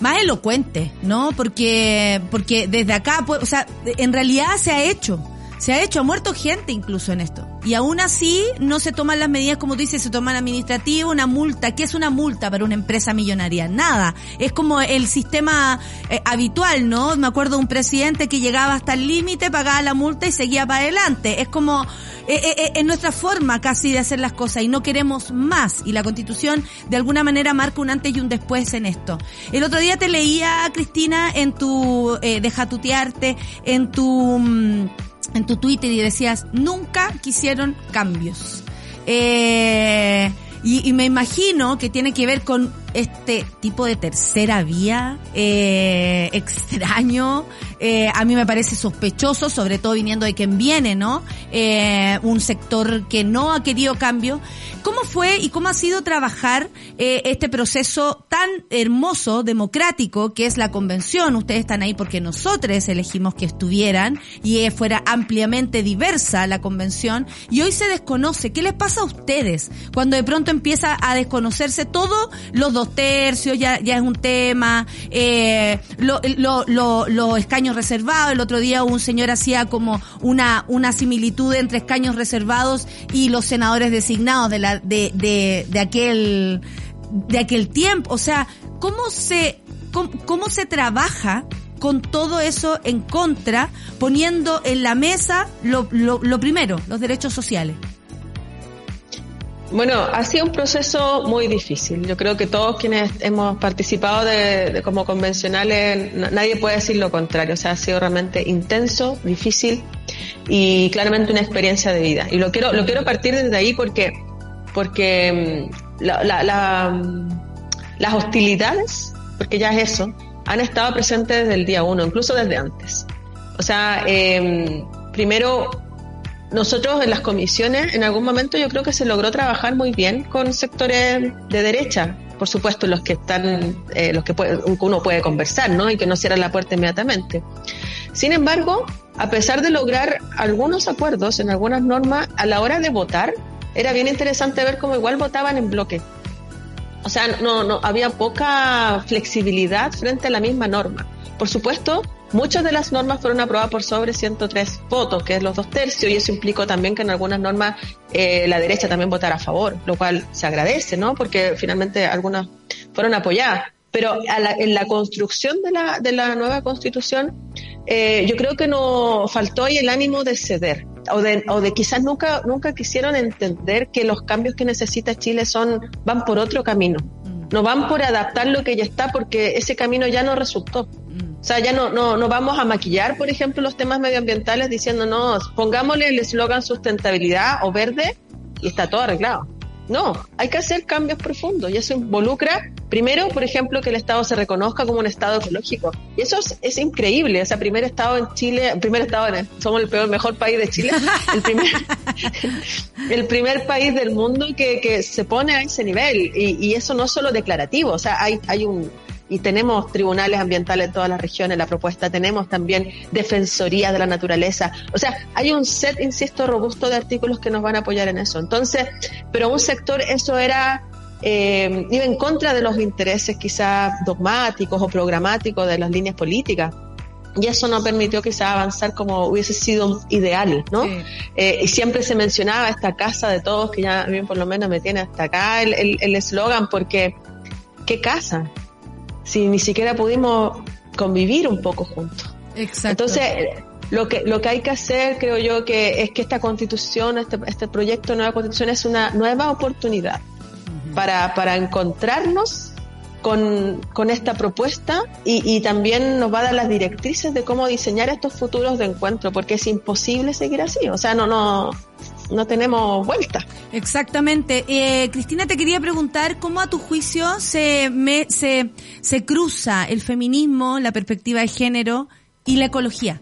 Speaker 2: más elocuente, ¿no? Porque porque desde acá, pues, o sea, en realidad se ha hecho, se ha hecho, ha muerto gente incluso en esto. Y aún así no se toman las medidas, como tú dices, se toman administrativa, una multa. ¿Qué es una multa para una empresa millonaria? Nada. Es como el sistema eh, habitual, ¿no? Me acuerdo de un presidente que llegaba hasta el límite, pagaba la multa y seguía para adelante. Es como, eh, eh, es nuestra forma casi de hacer las cosas y no queremos más. Y la constitución de alguna manera marca un antes y un después en esto. El otro día te leía, Cristina, en tu, deja tutearte, en tu, mm, en tu Twitter y decías, nunca quisieron cambios. Eh, y, y, me imagino que tiene que ver con este tipo de tercera vía eh, extraño, eh, a mí me parece sospechoso, sobre todo viniendo de quien viene, ¿no? Eh, un sector que no ha querido cambio. ¿Cómo fue y cómo ha sido trabajar eh, este proceso tan hermoso, democrático, que es la convención? Ustedes están ahí porque nosotros elegimos que estuvieran y fuera ampliamente diversa la convención y hoy se desconoce. ¿Qué les pasa a ustedes cuando de pronto empieza a desconocerse todo los dos tercios ya, ya es un tema, eh, lo, lo, lo, los escaños reservados, el otro día un señor hacía como una, una similitud entre escaños reservados y los senadores designados de la, de, de, de aquel, de aquel tiempo, o sea, ¿cómo se, cómo, cómo se trabaja con todo eso en contra, poniendo en la mesa lo, lo, lo primero, los derechos sociales?
Speaker 3: Bueno, ha sido un proceso muy difícil. Yo creo que todos quienes hemos participado de, como convencionales, nadie puede decir lo contrario. O sea, ha sido realmente intenso, difícil y claramente una experiencia de vida. Y lo quiero, lo quiero partir desde ahí porque, porque mm, la, mm, las hostilidades, porque ya es eso, han estado presentes desde el día uno, incluso desde antes. O sea, eh, primero nosotros en las comisiones, en algún momento yo creo que se logró trabajar muy bien con sectores de derecha, por supuesto los que están, eh, los que uno puede conversar, ¿no? Y que no cierran la puerta inmediatamente. Sin embargo, a pesar de lograr algunos acuerdos en algunas normas, a la hora de votar, era bien interesante ver cómo igual votaban en bloque. O sea, no, no, había poca flexibilidad frente a la misma norma. Por supuesto, Muchas de las normas fueron aprobadas por sobre 103 votos, que es los dos tercios, y eso implicó también que en algunas normas eh, la derecha también votara a favor, lo cual se agradece, ¿no? Porque finalmente algunas fueron apoyadas. Pero en la construcción de la, de la nueva constitución, eh, yo creo que no faltó ahí el ánimo de ceder o de, o de quizás nunca, nunca quisieron entender que los cambios que necesita Chile son, van por otro camino. Mm. No van por adaptar lo que ya está porque ese camino ya no resultó. O sea, ya no, no, no vamos a maquillar, por ejemplo, los temas medioambientales diciendo, no, pongámosle el eslogan sustentabilidad o verde y está todo arreglado. No, hay que hacer cambios profundos y eso involucra, primero, por ejemplo, que el Estado se reconozca como un Estado ecológico. Y eso es, increíble. O sea, primer Estado en Chile, primer Estado, en, somos el peor, mejor país de Chile, el primer, el primer país del mundo que, que se pone a ese nivel. Y, y eso no es solo declarativo, o sea, hay, hay un, y tenemos tribunales ambientales en todas las regiones, la propuesta, tenemos también defensorías de la naturaleza. O sea, hay un set, insisto, robusto de artículos que nos van a apoyar en eso. Entonces, pero un sector, eso era, eh, iba en contra de los intereses quizás dogmáticos o programáticos de las líneas políticas. Y eso no permitió quizás avanzar como hubiese sido ideal, ¿no? Eh, y siempre se mencionaba esta casa de todos, que ya a mí por lo menos me tiene hasta acá el eslogan, el, porque ¿qué casa? Si ni siquiera pudimos convivir un poco juntos.
Speaker 2: Exacto.
Speaker 3: Entonces, lo que, lo que hay que hacer, creo yo, que es que esta constitución, este, este proyecto de nueva constitución es una nueva oportunidad para, para encontrarnos con, con esta propuesta y, y, también nos va a dar las directrices de cómo diseñar estos futuros de encuentro, porque es imposible seguir así. O sea, no, no, no tenemos vuelta.
Speaker 2: Exactamente. Eh, Cristina, te quería preguntar cómo a tu juicio se, me, se, se cruza el feminismo, la perspectiva de género y la ecología.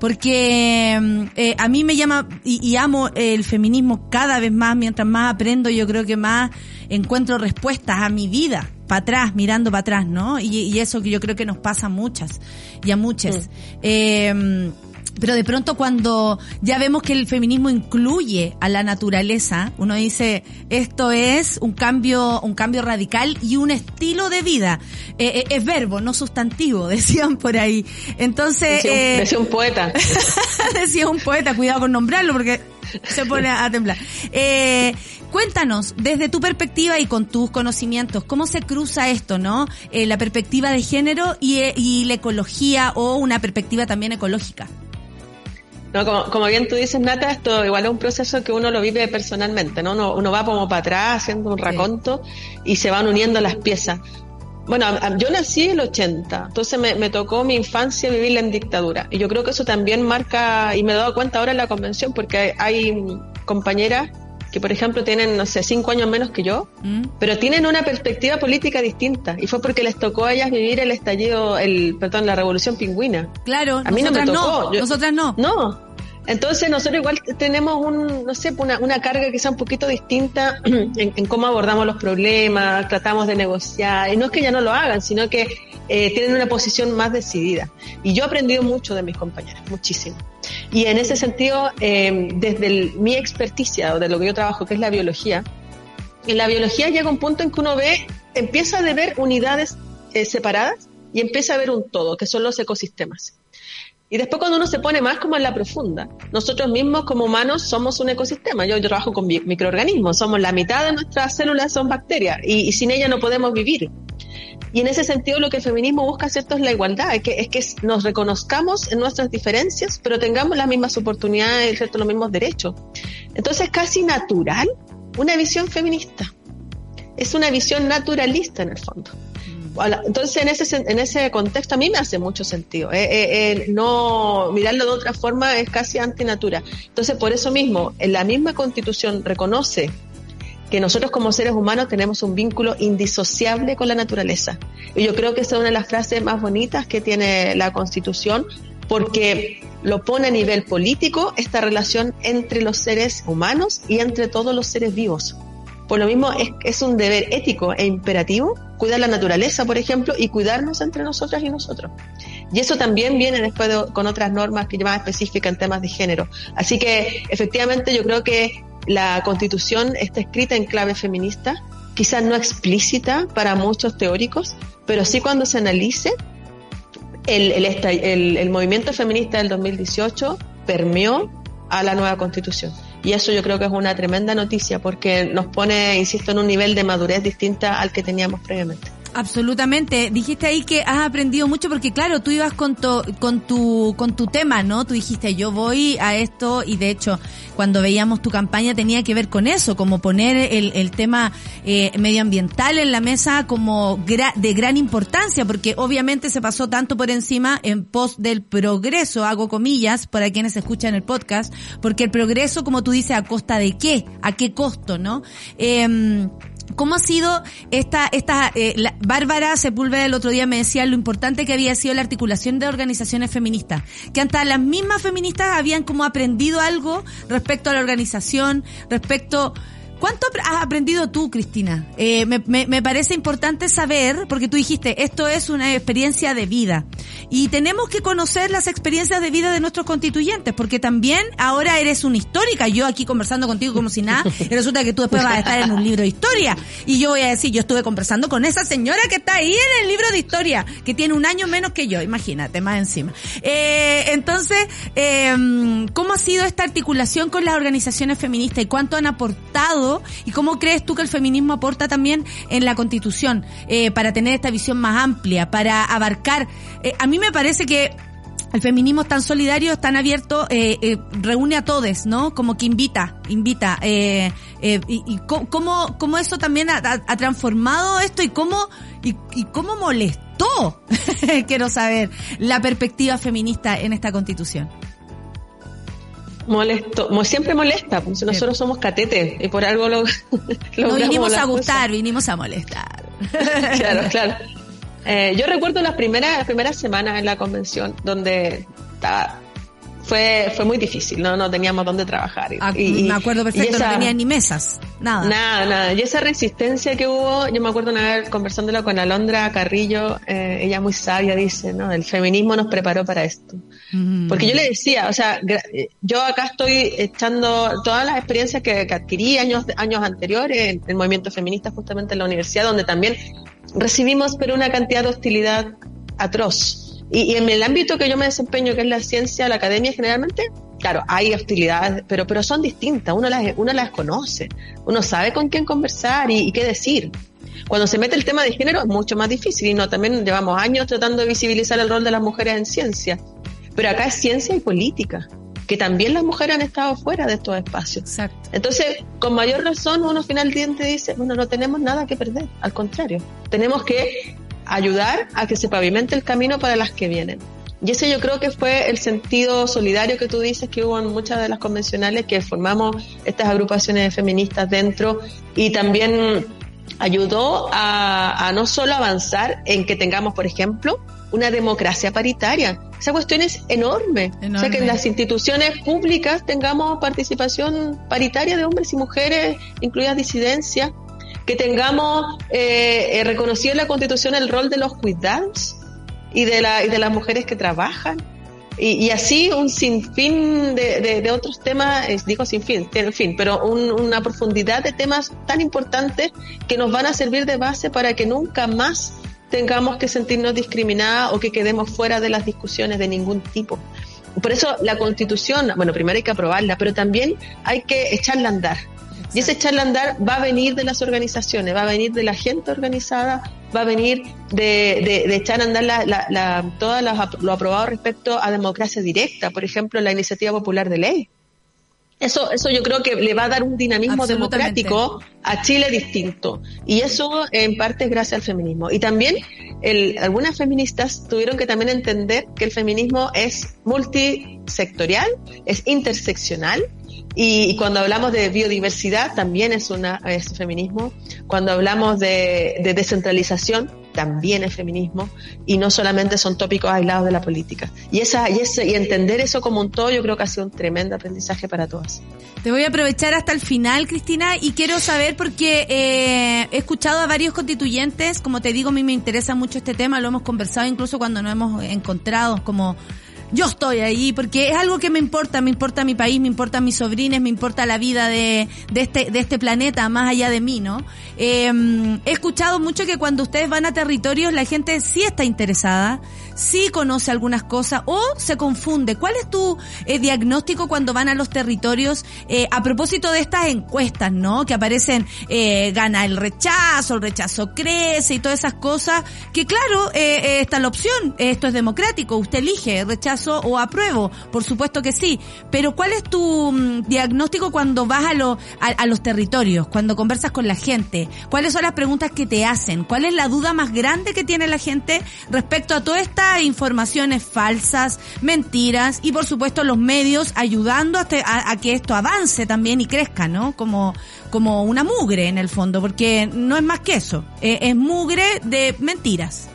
Speaker 2: Porque mm, eh, a mí me llama y, y, amo el feminismo cada vez más, mientras más aprendo, yo creo que más encuentro respuestas a mi vida, para atrás, mirando para atrás, ¿no? Y, y, eso que yo creo que nos pasa a muchas y a muchas. Eh, pero de pronto cuando ya vemos que el feminismo incluye a la naturaleza, uno dice, esto es un cambio, un cambio radical y un estilo de vida. Eh, eh, es verbo, no sustantivo, decían por ahí. Entonces...
Speaker 3: Decía un, eh, decía un poeta.
Speaker 2: decía un poeta, cuidado con nombrarlo porque se pone a, temblar. Eh, cuéntanos, desde tu perspectiva y con tus conocimientos, ¿cómo se cruza esto, no? Eh, la perspectiva de género y, y la ecología o una perspectiva también ecológica.
Speaker 3: No, como, como, bien tú dices, Nata, esto igual es un proceso que uno lo vive personalmente, ¿no? Uno, uno va como para atrás haciendo un raconto y se van uniendo las piezas. Bueno, yo nací en el 80, entonces me, me, tocó mi infancia vivirla en dictadura. Y yo creo que eso también marca, y me he dado cuenta ahora en la convención, porque hay, hay compañeras que por ejemplo tienen, no sé, cinco años menos que yo, mm. pero tienen una perspectiva política distinta. Y fue porque les tocó a ellas vivir el estallido, el, perdón, la revolución pingüina.
Speaker 2: Claro, a mí no me tocó. No, nosotras no.
Speaker 3: No, entonces nosotros igual tenemos un, no sé, una, una carga quizá un poquito distinta en, cómo abordamos los problemas, tratamos de negociar, y no es que ya no lo hagan, sino que eh, tienen una posición más decidida. Y yo he aprendido mucho de mis compañeras, muchísimo. Y en ese sentido, eh, desde mi experticia o de lo que yo trabajo, que es la biología, en la biología llega un punto en que uno ve, empieza a ver unidades eh, separadas y empieza a ver un todo, que son los ecosistemas. Y después cuando uno se pone más como en la profunda, nosotros mismos como humanos somos un ecosistema. Yo, trabajo con microorganismos, somos la mitad de nuestras células son bacterias y, y sin ellas no podemos vivir. Y en ese sentido lo que el feminismo busca, ¿cierto?, es la igualdad, es que, es que nos reconozcamos en nuestras diferencias, pero tengamos las mismas oportunidades, ¿cierto?, los mismos derechos. Entonces es casi natural una visión feminista. Es una visión naturalista en el fondo. Entonces, en ese, en ese contexto a mí me hace mucho sentido. Eh, eh, eh, no mirarlo de otra forma es casi antinatura. Entonces, por eso mismo, en la misma constitución reconoce que nosotros como seres humanos tenemos un vínculo indisociable con la naturaleza. Y yo creo que esa es una de las frases más bonitas que tiene la constitución porque lo pone a nivel político esta relación entre los seres humanos y entre todos los seres vivos. Por lo mismo es, es un deber ético e imperativo cuidar la naturaleza, por ejemplo, y cuidarnos entre nosotras y nosotros. Y eso también viene después con otras normas que más específicas en temas de género. Así que efectivamente yo creo que la constitución está escrita en clave feminista, quizás no explícita para muchos teóricos, pero sí cuando se analice, el, el movimiento feminista del 2018 permeó a la nueva constitución. Y eso yo creo que es una tremenda noticia porque nos pone, insisto, en un nivel de madurez distinta al que teníamos previamente.
Speaker 2: Absolutamente. Dijiste ahí que has aprendido mucho porque claro, tú ibas con tu, con tu, con tu tema, ¿no? Tú dijiste yo voy a esto y de hecho cuando veíamos tu campaña tenía que ver con eso, como poner el, el tema eh, medioambiental en la mesa como de gran importancia porque obviamente se pasó tanto por encima en pos del progreso, hago comillas para quienes escuchan el podcast, porque el progreso, como tú dices, a costa de qué, a qué costo, ¿no? Eh, ¿Cómo ha sido esta, esta, eh, Bárbara Sepúlveda el otro día me decía lo importante que había sido la articulación de organizaciones feministas, que hasta las mismas feministas habían como aprendido algo respecto a la organización, respecto ¿Cuánto has aprendido tú, Cristina? Eh, me, me, me, parece importante saber, porque tú dijiste, esto es una experiencia de vida. Y tenemos que conocer las experiencias de vida de nuestros constituyentes, porque también ahora eres una histórica. Yo aquí conversando contigo como si nada, y resulta que tú después vas a estar en un libro de historia. Y yo voy a decir, yo estuve conversando con esa señora que está ahí en el libro de historia, que tiene un año menos que yo, imagínate, más encima. Eh, entonces, eh, ¿cómo ha sido esta articulación con las organizaciones feministas y cuánto han aportado y cómo crees tú que el feminismo aporta también en la constitución eh, para tener esta visión más amplia, para abarcar. Eh, a mí me parece que el feminismo tan solidario, tan abierto, eh, reúne a todos, ¿no? Como que invita, invita. Y, cómo, cómo eso también ha, transformado esto y cómo, y cómo molestó, quiero saber, la perspectiva feminista en esta constitución
Speaker 3: molesto, siempre molesta, porque nosotros somos catetes y por algo lo,
Speaker 2: No vinimos a gustar, vinimos a molestar.
Speaker 3: claro, claro. Eh, yo recuerdo las primeras, las primeras semanas en la convención donde estaba, fue, fue muy difícil, no, no teníamos dónde trabajar.
Speaker 2: Ah, y, me acuerdo perfecto, esa, no tenía ni mesas, nada.
Speaker 3: Nada, nada. Y esa resistencia que hubo, yo me acuerdo una vez conversándolo con Alondra Carrillo, eh, ella muy sabia dice, ¿no? El feminismo nos preparó para esto. Mm. Porque yo le decía, o sea, eh, yo acá estoy echando todas las experiencias que, que adquirí años, años anteriores en el movimiento feminista justamente en la universidad, donde también recibimos pero una cantidad de hostilidad atroz y, y, en el ámbito que yo me desempeño, que es la ciencia, la academia generalmente, claro, hay hostilidades, pero, pero son distintas, uno las, uno las conoce, uno sabe con quién conversar y, y qué decir. Cuando se mete el tema de género es mucho más difícil y no, también llevamos años tratando de visibilizar el rol de las mujeres en ciencia. Pero acá es ciencia y política, que también las mujeres han estado fuera de estos espacios.
Speaker 2: Exacto.
Speaker 3: Entonces, con mayor razón, uno finalmente dice, bueno, no tenemos nada que perder, al contrario, tenemos que ayudar a que se pavimente el camino para las que vienen. Y ese yo creo que fue el sentido solidario que tú dices que hubo en muchas de las convencionales que formamos estas agrupaciones feministas dentro y también ayudó a, a no solo avanzar en que tengamos, por ejemplo, una democracia paritaria. Esa cuestión es enorme. enorme. O sea, que en las instituciones públicas tengamos participación paritaria de hombres y mujeres, incluidas disidencias, que tengamos eh, eh, reconocido en la Constitución el rol de los cuidados y de, las mujeres que trabajan. Y, así un sinfín de, de, otros temas, eh, digo sin fin, en fin, pero un, una profundidad de temas tan importantes que nos van a servir de base para que nunca más tengamos que sentirnos discriminadas o que quedemos fuera de las discusiones de ningún tipo. Por eso la constitución, bueno, primero hay que aprobarla, pero también hay que echarla a andar. Y ese echarle a andar va a venir de las organizaciones, va a venir de la gente organizada, va a venir de, de, de echar a andar la, la, la, todo lo aprobado respecto a democracia directa, por ejemplo, la iniciativa popular de ley. Eso, eso yo creo que le va a dar un dinamismo democrático a Chile distinto. Y eso en parte es gracias al feminismo. Y también el, algunas feministas tuvieron que también entender que el feminismo es multisectorial, es interseccional y, y, cuando hablamos de biodiversidad, también es, una, es feminismo. Cuando hablamos de, de, descentralización, también es feminismo. Y no solamente son tópicos aislados de la política. Y, esa, y, ese, y entender eso como un todo, yo creo que ha sido un tremendo aprendizaje para todas.
Speaker 2: Te voy a aprovechar hasta el final, Cristina, y quiero saber porque eh, he escuchado a varios constituyentes, como te digo, a mí me interesa mucho este tema, lo hemos conversado incluso cuando nos hemos encontrado como yo estoy ahí porque es algo que me importa, me importa mi país, me importa mis sobrines, me importa la vida de, de este de este planeta más allá de mí, ¿no? Eh, he escuchado mucho que cuando ustedes van a territorios la gente sí está interesada, sí conoce algunas cosas o se confunde. ¿Cuál es tu eh, diagnóstico cuando van a los territorios eh, a propósito de estas encuestas, ¿no? Que aparecen, eh, gana el rechazo, el rechazo crece y todas esas cosas, que claro, eh, eh, está la opción, esto es democrático, usted elige rechazo o apruebo, por supuesto que sí, pero ¿cuál es tu mm, diagnóstico cuando vas a, lo, a, a los territorios, cuando conversas con la gente? ¿Cuáles son las preguntas que te hacen? ¿Cuál es la duda más grande que tiene la gente respecto a toda esta informaciones falsas, mentiras y por supuesto los medios ayudando a, que esto avance también y crezca, ¿no? Como, como una mugre en el fondo, porque no es más que eso, eh, es mugre de mentiras.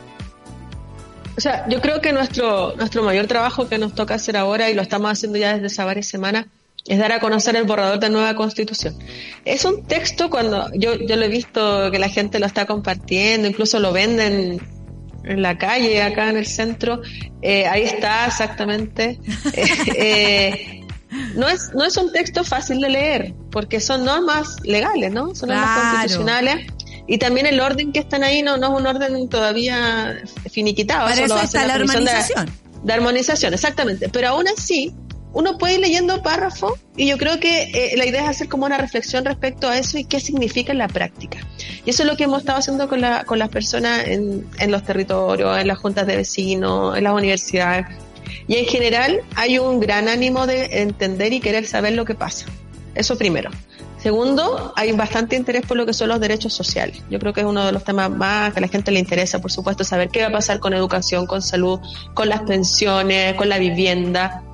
Speaker 3: O sea, yo creo que nuestro, nuestro mayor trabajo que nos toca hacer ahora, y lo estamos haciendo ya desde hace varias semanas, es dar a conocer el borrador de nueva constitución. Es un texto cuando yo, yo lo he visto que la gente lo está compartiendo, incluso lo venden en la calle, acá en el centro, eh, ahí está exactamente. Eh, eh, no es, no es un texto fácil de leer, porque son normas legales, ¿no? Son normas
Speaker 2: Claro.
Speaker 3: constitucionales. Y también el orden que están ahí no, no es un orden todavía finiquitado.
Speaker 2: Para eso está la
Speaker 3: de-
Speaker 2: armonización.
Speaker 3: de armonización, exactamente. Pero aún así, uno puede ir leyendo párrafos y yo creo que eh, la idea es hacer como una reflexión respecto a eso y qué significa en la práctica. Y eso es lo que hemos estado haciendo con, la, con las personas en, en los territorios, en las juntas de vecinos, en las universidades. Y en general hay un gran ánimo de entender y querer saber lo que pasa. Eso primero. Segundo, hay bastante interés por lo que son los derechos sociales. Yo creo que es uno de los temas más que a la gente le interesa, por supuesto, saber qué va a pasar con educación, con salud, con las pensiones, con la vivienda.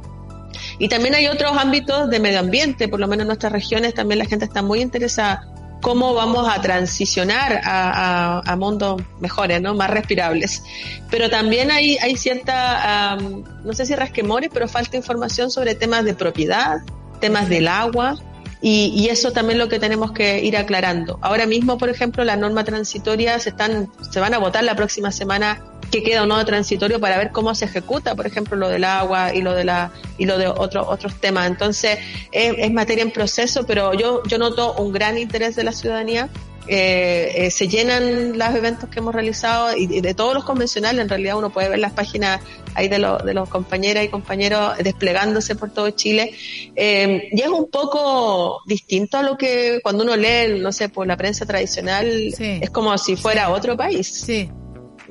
Speaker 3: Y también hay otros ámbitos de medio ambiente, por lo menos en nuestras regiones también la gente está muy interesada cómo vamos a transicionar a, a, mundos mejores, ¿no? más respirables. Pero también hay, hay cierta, um, no sé si rasquemores, pero falta información sobre temas de propiedad, temas del agua, y, y, eso también es lo que tenemos que ir aclarando. Ahora mismo, por ejemplo, la norma transitoria se están, se van a votar la próxima semana que queda o no de transitorio para ver cómo se ejecuta, por ejemplo, lo del agua y lo de la y lo de otros otros temas. Entonces, es, es, materia en proceso, pero yo yo noto un gran interés de la ciudadanía. Eh, eh, se llenan los eventos que hemos realizado y, y, de todos los convencionales, en realidad uno puede ver las páginas ahí de, lo, de los compañeras y compañeros desplegándose por todo Chile. Eh, y es un poco distinto a lo que cuando uno lee, no sé, por la prensa tradicional, sí. es como si fuera
Speaker 2: sí.
Speaker 3: otro país.
Speaker 2: Sí.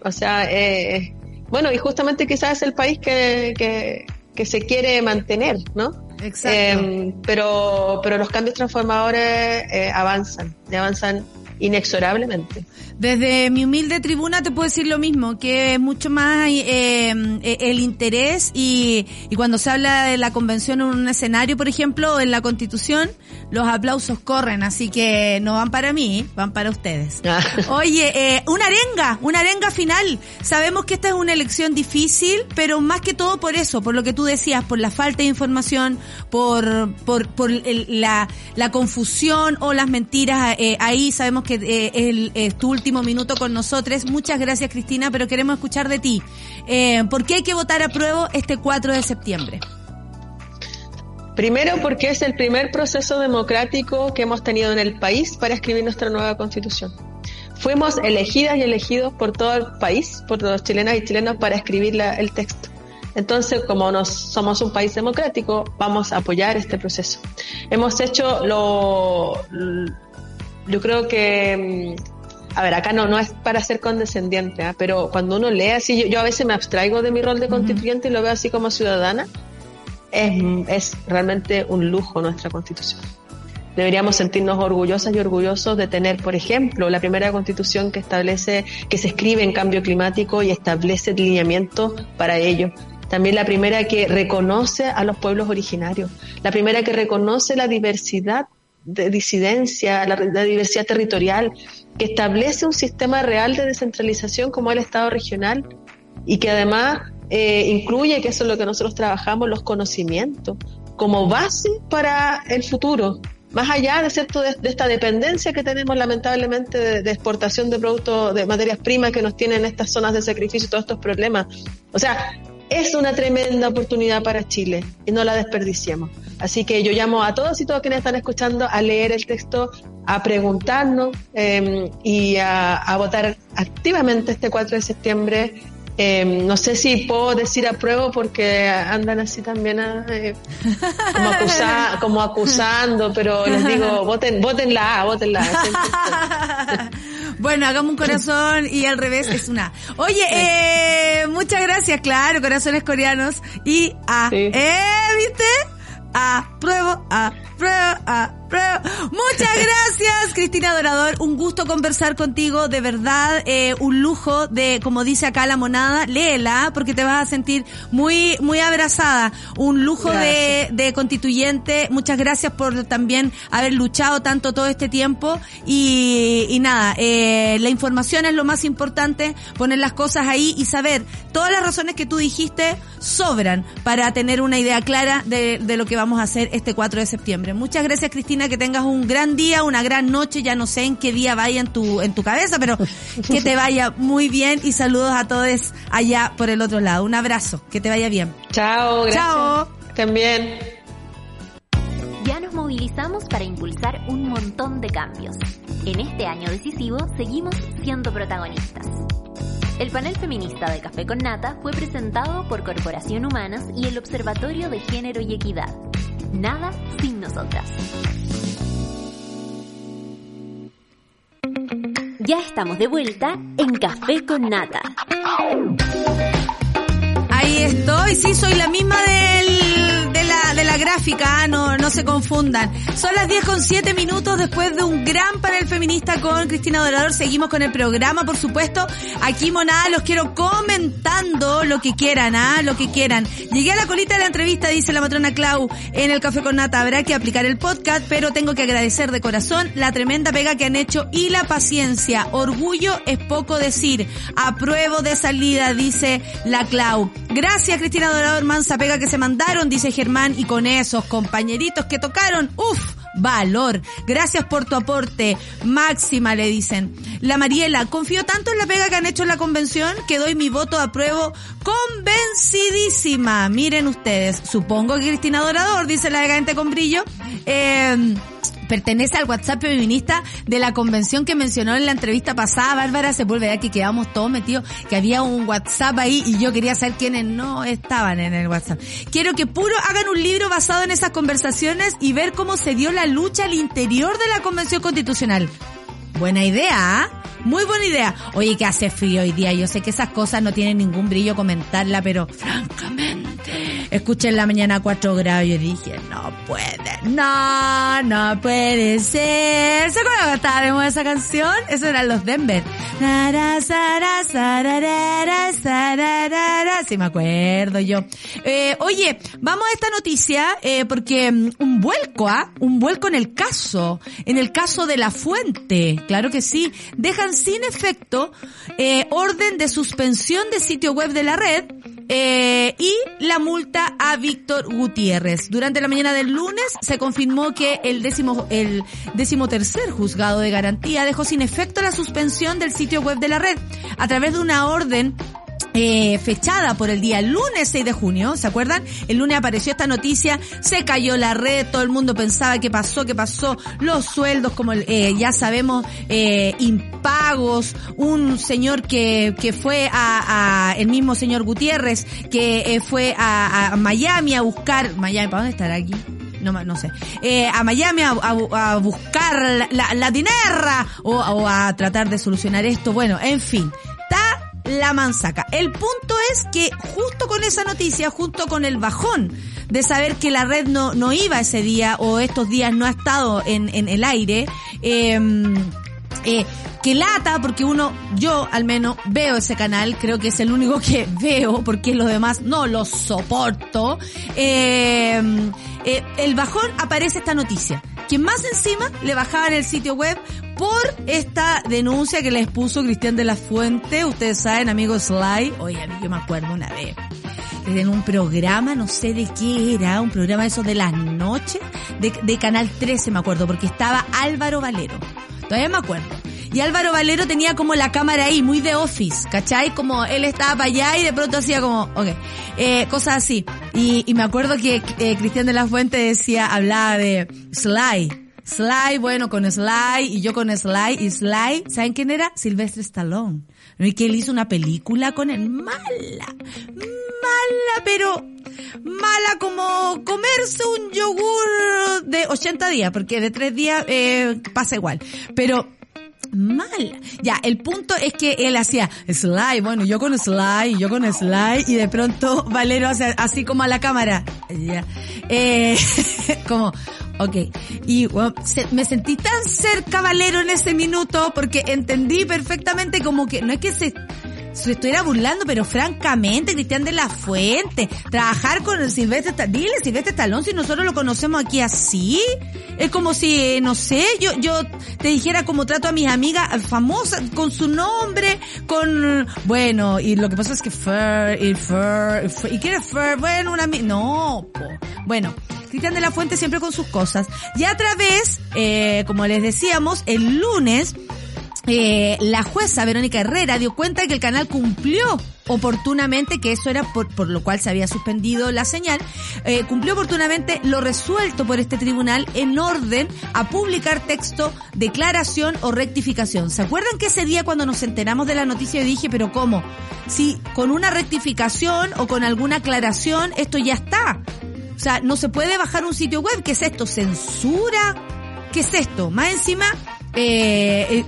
Speaker 3: O sea, eh, bueno, y justamente quizás es el país que, que, que se quiere mantener, ¿no?
Speaker 2: Exacto.
Speaker 3: Eh, pero, pero los cambios transformadores eh, avanzan, y avanzan inexorablemente.
Speaker 2: Desde mi humilde tribuna te puedo decir lo mismo, que es mucho más eh, el interés y, y, cuando se habla de la convención en un escenario, por ejemplo, en la constitución, los aplausos corren, así que no van para mí, van para ustedes.
Speaker 3: Ah.
Speaker 2: Oye, eh, una arenga, una arenga final. Sabemos que esta es una elección difícil, pero más que todo por eso, por lo que tú decías, por la falta de información, por, por, por el, la, la confusión o las mentiras. Eh, ahí sabemos que eh, el, es tu último minuto con nosotros. Muchas gracias, Cristina, pero queremos escuchar de ti. Eh, ¿Por qué hay que votar a prueba este 4 de septiembre?
Speaker 3: Primero porque es el primer proceso democrático que hemos tenido en el país para escribir nuestra nueva constitución. Fuimos elegidas y elegidos por todo el país, por los chilenas y chilenos para escribir el texto. Entonces, como nos, somos un país democrático, vamos a apoyar este proceso. Hemos hecho lo, yo creo que, a ver, acá no, no es para ser condescendiente, ¿eh? pero cuando uno lee así, yo, yo, a veces me abstraigo de mi rol de constituyente uh -huh. y lo veo así como ciudadana, es, es realmente un lujo nuestra constitución. Deberíamos sentirnos orgullosas y orgullosos de tener, por ejemplo, la primera constitución que establece, que se escribe en cambio climático y establece lineamientos para ello. También la primera que reconoce a los pueblos originarios. La primera que reconoce la diversidad de disidencia, la, diversidad territorial, que establece un sistema real de descentralización como el Estado regional y que además eh, incluye, que eso es lo que nosotros trabajamos, los conocimientos como base para el futuro, más allá de, cierto, de, esta dependencia que tenemos lamentablemente de, exportación de productos, de materias primas que nos tienen estas zonas de sacrificio y todos estos problemas. O sea, es una tremenda oportunidad para Chile y no la desperdiciemos. Así que yo llamo a todos y todos quienes están escuchando a leer el texto, a preguntarnos em, y a, votar activamente este 4 de septiembre. Em, no sé si puedo decir apruebo porque andan así también eh, como, como acusando, pero les digo, voten, voten la A, voten la A.
Speaker 2: Bueno, hagamos un corazón y al revés es una. Oye, eh, muchas gracias, claro, corazones coreanos y a, eh, ¿viste? A, pruebo, a, pruebo, a, Muchas gracias, Cristina Dorador. Un gusto conversar contigo, de verdad, eh, un lujo de, como dice acá la monada, léela, porque te vas a sentir muy, muy abrazada. Un lujo de, de, constituyente. Muchas gracias por también haber luchado tanto todo este tiempo. Y, y nada, eh, la información es lo más importante, poner las cosas ahí y saber todas las razones que tú dijiste sobran para tener una idea clara de, de lo que vamos a hacer este 4 de septiembre. Muchas gracias, Cristina que tengas un gran día, una gran noche, ya no sé en qué día vaya en tu, en tu cabeza, pero que te vaya muy bien y saludos a todos allá por el otro lado. Un abrazo, que te vaya bien.
Speaker 3: Chao, gracias. Chao. También.
Speaker 1: Ya nos movilizamos para impulsar un montón de cambios. En este año decisivo seguimos siendo protagonistas. El panel feminista de Café con Nata fue presentado por Corporación Humanas y el Observatorio de Género y Equidad. Nada sin nosotras. Ya estamos de vuelta en Café con Nata.
Speaker 2: Ahí estoy, sí, soy la misma del, de, de la gráfica, ah, no, no se confundan. Son las 10 con 7 minutos después de un gran panel feminista con Cristina Dorador. Seguimos con el programa, por supuesto. Aquí, monada, los quiero comentando lo que quieran, ah, lo que quieran. Llegué a la colita de la entrevista, dice la matrona Clau, en el Café con Nata. Habrá que aplicar el podcast, pero tengo que agradecer de corazón la tremenda pega que han hecho y la paciencia. Orgullo es poco decir. Apruebo de salida, dice la Clau. Gracias Cristina Dorador Manza Pega que se mandaron, dice Germán, y con esos compañeritos que tocaron, uff, valor. Gracias por tu aporte. Máxima le dicen. La Mariela, confío tanto en la pega que han hecho en la convención que doy mi voto a prueba convencidísima. Miren ustedes, supongo que Cristina Dorador, dice la gente con brillo. Eh, pertenece al WhatsApp feminista de la convención que mencionó en la entrevista pasada, Bárbara se vuelve que quedamos todos metidos, que había un WhatsApp ahí y yo quería saber quiénes no estaban en el WhatsApp. Quiero que puro hagan un libro basado en esas conversaciones y ver cómo se dio la lucha al interior de la convención constitucional. Buena idea, ¿ah? Muy buena idea. Oye, que hace frío hoy día. Yo sé que esas cosas no tienen ningún brillo comentarla, pero francamente, escuché en la mañana 4 grados y dije, no puede, no, no puede ser. ¿Se acuerdan que estaba de esa canción? Eso eran los Denver. Sí, me acuerdo yo. Eh, oye, vamos a esta noticia, eh, porque mm, un vuelco, ¿ah? Un vuelco en el caso, en el caso de la fuente. Claro que sí. Dejan sin efecto eh, orden de suspensión de sitio web de la red eh, y la multa a Víctor Gutiérrez. Durante la mañana del lunes se confirmó que el décimo, el décimo tercer juzgado de garantía dejó sin efecto la suspensión del sitio web de la red a través de una orden eh, fechada por el día lunes 6 de junio, ¿se acuerdan? El lunes apareció esta noticia, se cayó la red, todo el mundo pensaba que pasó, que pasó, los sueldos, como eh, ya sabemos, eh, impagos, un señor que, que fue a, a el mismo señor Gutiérrez, que eh, fue a, a, Miami a buscar, Miami, ¿para dónde estará aquí? no, no sé, eh, a Miami a, a, buscar la, la, dinera o, o a tratar de solucionar esto. Bueno, en fin, está la mansaca. El punto es que justo con esa noticia, junto con el bajón de saber que la red no, no iba ese día o estos días no ha estado en, en el aire, eh, eh, que lata, porque uno, yo al menos veo ese canal, creo que es el único que veo, porque los demás no los soporto. Eh, eh, el bajón aparece esta noticia, que más encima le bajaban el sitio web por esta denuncia que les puso Cristian de la Fuente, ustedes saben, amigos Sly, oye, a mí yo me acuerdo una vez, en un programa, no sé de qué era, un programa de esos de las noches, de, de Canal 13 me acuerdo, porque estaba Álvaro Valero, todavía me acuerdo Y Álvaro Valero tenía como la cámara ahí, muy de office, ¿cachai? Como él estaba para allá y de pronto hacía como, ok, eh, cosas así. Y, y me acuerdo que eh, Cristian de la Fuente decía, hablaba de Sly. Sly, bueno, con Sly, y yo con Sly, y Sly, ¿saben quién era? Silvestre Stallone. Y que él hizo una película con él, mala, mala, pero mala como comerse un yogur de 80 días, porque de 3 días eh, pasa igual. Pero mala. Ya, el punto es que él hacía Sly, bueno, yo con Sly, yo con Sly, y de pronto Valero hace así como a la cámara. Ya. Eh, como, Ok, y me sentí tan cerca Valero en ese minuto porque entendí perfectamente como que no es que se, se estuviera burlando, pero francamente, Cristian de la Fuente, trabajar con el Silvestre, dile Silvestre Talón si nosotros lo conocemos aquí así, es como si, no sé, yo, yo te dijera como trato a mis amigas famosas, con su nombre, con, bueno, y lo que pasa es que Fer, y Fer, y, quiere Fer, bueno, una, no, po. bueno, Cristian de la Fuente siempre con sus cosas. Y a través, eh, como les decíamos, el lunes, eh, la jueza Verónica Herrera dio cuenta de que el canal cumplió oportunamente, que eso era por, por lo cual se había suspendido la señal, eh, cumplió oportunamente lo resuelto por este tribunal en orden a publicar texto, declaración o rectificación. ¿Se acuerdan que ese día cuando nos enteramos de la noticia yo dije, pero cómo? Si con una rectificación o con alguna aclaración esto ya está. O sea, no se puede bajar un sitio web. ¿Qué es esto? ¿Censura? ¿Qué es esto? Más encima, eh, eh,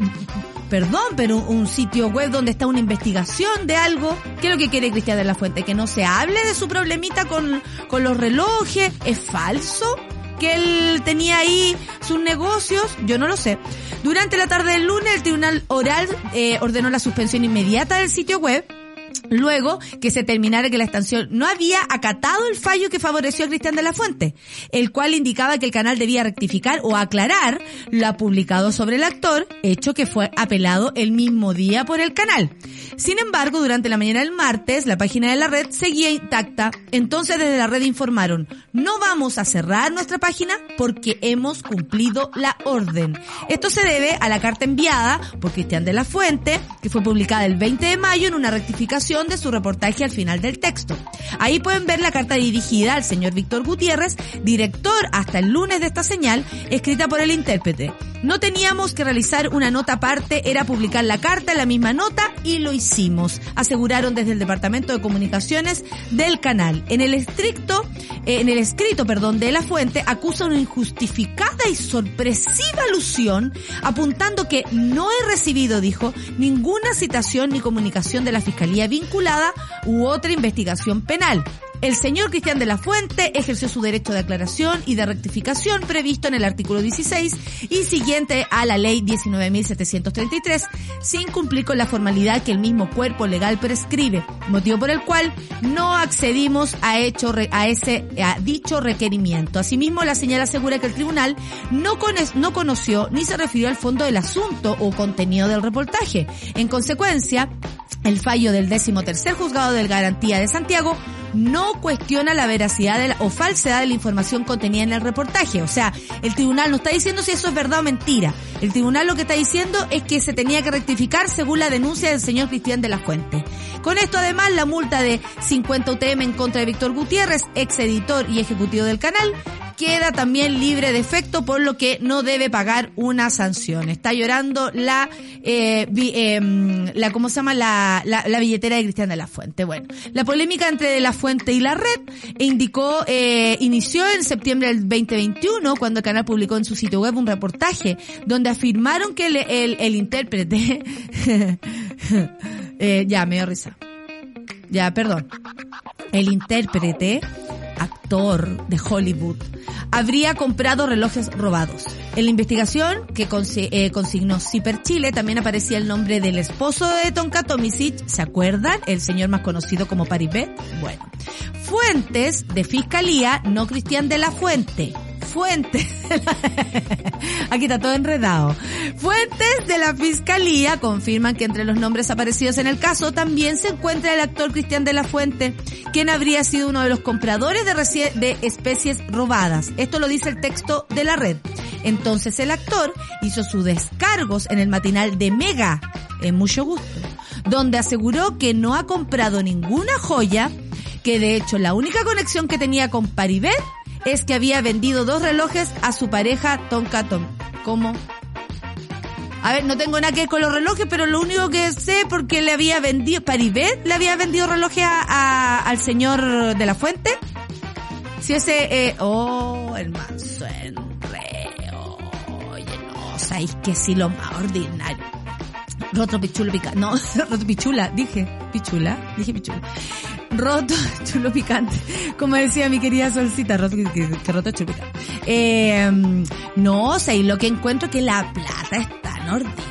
Speaker 2: perdón, pero un sitio web donde está una investigación de algo. ¿Qué es lo que quiere Cristian de la Fuente? Que no se hable de su problemita con, con los relojes. ¿Es falso? que él tenía ahí sus negocios, yo no lo sé. Durante la tarde del lunes, el Tribunal Oral eh, ordenó la suspensión inmediata del sitio web luego que se terminara que la estación no había acatado el fallo que favoreció a Cristian de la Fuente, el cual indicaba que el canal debía rectificar o aclarar lo publicado sobre el actor, hecho que fue apelado el mismo día por el canal. Sin embargo, durante la mañana del martes, la página de la red seguía intacta, entonces desde la red informaron, no vamos a cerrar nuestra página porque hemos cumplido la orden. Esto se debe a la carta enviada por Cristian de la Fuente, que fue publicada el 20 de mayo en una rectificación de su reportaje al final del texto. Ahí pueden ver la carta dirigida al señor Víctor Gutiérrez, director hasta el lunes de esta señal, escrita por el intérprete. No teníamos que realizar una nota aparte, era publicar la carta la misma nota y lo hicimos, aseguraron desde el Departamento de Comunicaciones del canal. En el estricto, eh, en el escrito, perdón, de la fuente acusa una injustificada y sorpresiva alusión, apuntando que no he recibido, dijo, ninguna citación ni comunicación de la Fiscalía vinculada u otra investigación penal. El señor Cristian de la Fuente ejerció su derecho de aclaración y de rectificación previsto en el artículo 16 y siguiente a la ley 19.733 sin cumplir con la formalidad que el mismo cuerpo legal prescribe, motivo por el cual no accedimos a hecho a ese a dicho requerimiento. Asimismo, la señal asegura que el tribunal no, no conoció ni se refirió al fondo del asunto o contenido del reportaje. En consecuencia, el fallo del décimo tercer juzgado de garantía de Santiago no cuestiona la veracidad o falsedad de la información contenida en el reportaje. O sea, el tribunal no está diciendo si eso es verdad o mentira. El tribunal lo que está diciendo es que se tenía que rectificar según la denuncia del señor Cristian de la Fuente. Con esto además la multa de 50 UTM en contra de Víctor Gutiérrez, ex editor y ejecutivo del canal, queda también libre de efecto, por lo que no debe pagar una sanción. Está llorando la, eh, em, la ¿cómo se llama? La, la, billetera de Cristian de la Fuente. Bueno, la polémica entre De la Fuente y la red indicó, eh, inició en septiembre del 2021, cuando el canal publicó en su sitio web un reportaje donde afirmaron que el, el, el intérprete, eh, ya, me dio risa. Ya, perdón. El intérprete actor de Hollywood, habría comprado relojes robados. En la investigación que eh, consignó Ciper Chile también aparecía el nombre del esposo de Tonka Tomisic, ¿se acuerdan? El señor más conocido como Paribet. Bueno, fuentes de fiscalía, no Cristian de la Fuente, fuentes, aquí está todo enredado, fuentes de la fiscalía confirman que entre los nombres aparecidos en el caso también se encuentra el actor Cristian de la Fuente, quien habría sido uno de los compradores de, de especies robadas. Esto lo dice el texto de la red. Entonces el actor hizo sus descargos en el matinal de Mega, en mucho gusto, donde aseguró que no ha comprado ninguna joya, que de hecho la única conexión que tenía con Paribet es que había vendido dos relojes a su pareja Tom. ¿Cómo? A ver, no tengo nada que ver con los relojes, pero lo único que sé porque le había vendido, Paribet le había vendido relojes a, a- al señor de la fuente. Si ese, eh, oh, el manso. Oye, no, sabéis que sí lo más ordinario. Roto pichulo picante. No, roto pichula, dije. Pichula, dije pichula. Roto chulo picante. Como decía mi querida Solcita, roto, que, que- roto chulo picante. Eh, no, o sea, y lo que encuentro que la plata es tan ordinaria.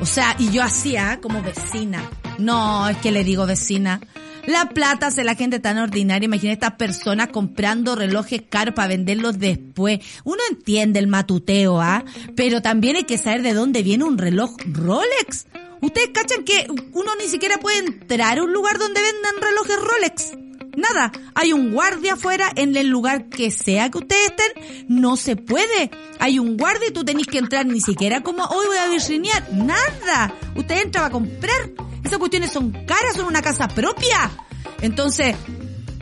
Speaker 2: O sea, y yo hacía como vecina. No, es que le digo vecina. La plata hace la gente tan ordinaria. Imagina estas personas comprando relojes caros para venderlos después. Uno entiende el matuteo, ¿ah? Pero también hay que saber de dónde viene un reloj Rolex. Ustedes cachan que uno ni siquiera puede entrar a un lugar donde vendan relojes Rolex. Nada. Hay un guardia afuera en el lugar que sea que ustedes estén. No se puede. Hay un guardia y tú tenés que entrar ni siquiera como hoy voy a vitrinear. Nada. Usted entra a comprar. Esas cuestiones son caras, son una casa propia. Entonces,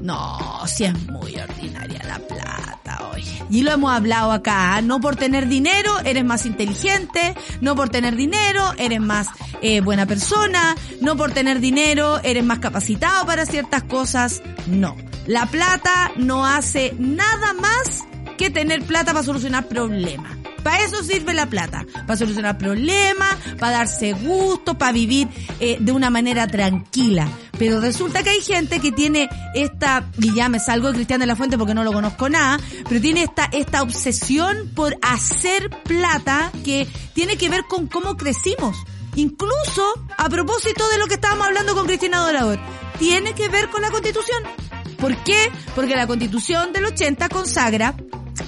Speaker 2: no, si es muy ordinaria la plata, oye. Y lo hemos hablado acá, ¿ah? no por tener dinero eres más inteligente, no por tener dinero eres más eh, buena persona, no por tener dinero eres más capacitado para ciertas cosas, no. La plata no hace nada más que tener plata para solucionar problemas. Para eso sirve la plata, para solucionar problemas, para darse gusto, para vivir eh, de una manera tranquila. Pero resulta que hay gente que tiene esta, y ya me salgo de Cristian de la Fuente porque no lo conozco nada, pero tiene esta, esta obsesión por hacer plata que tiene que ver con cómo crecimos. Incluso, a propósito de lo que estábamos hablando con Cristina Dorador, tiene que ver con la constitución. ¿Por qué? Porque la constitución del 80 consagra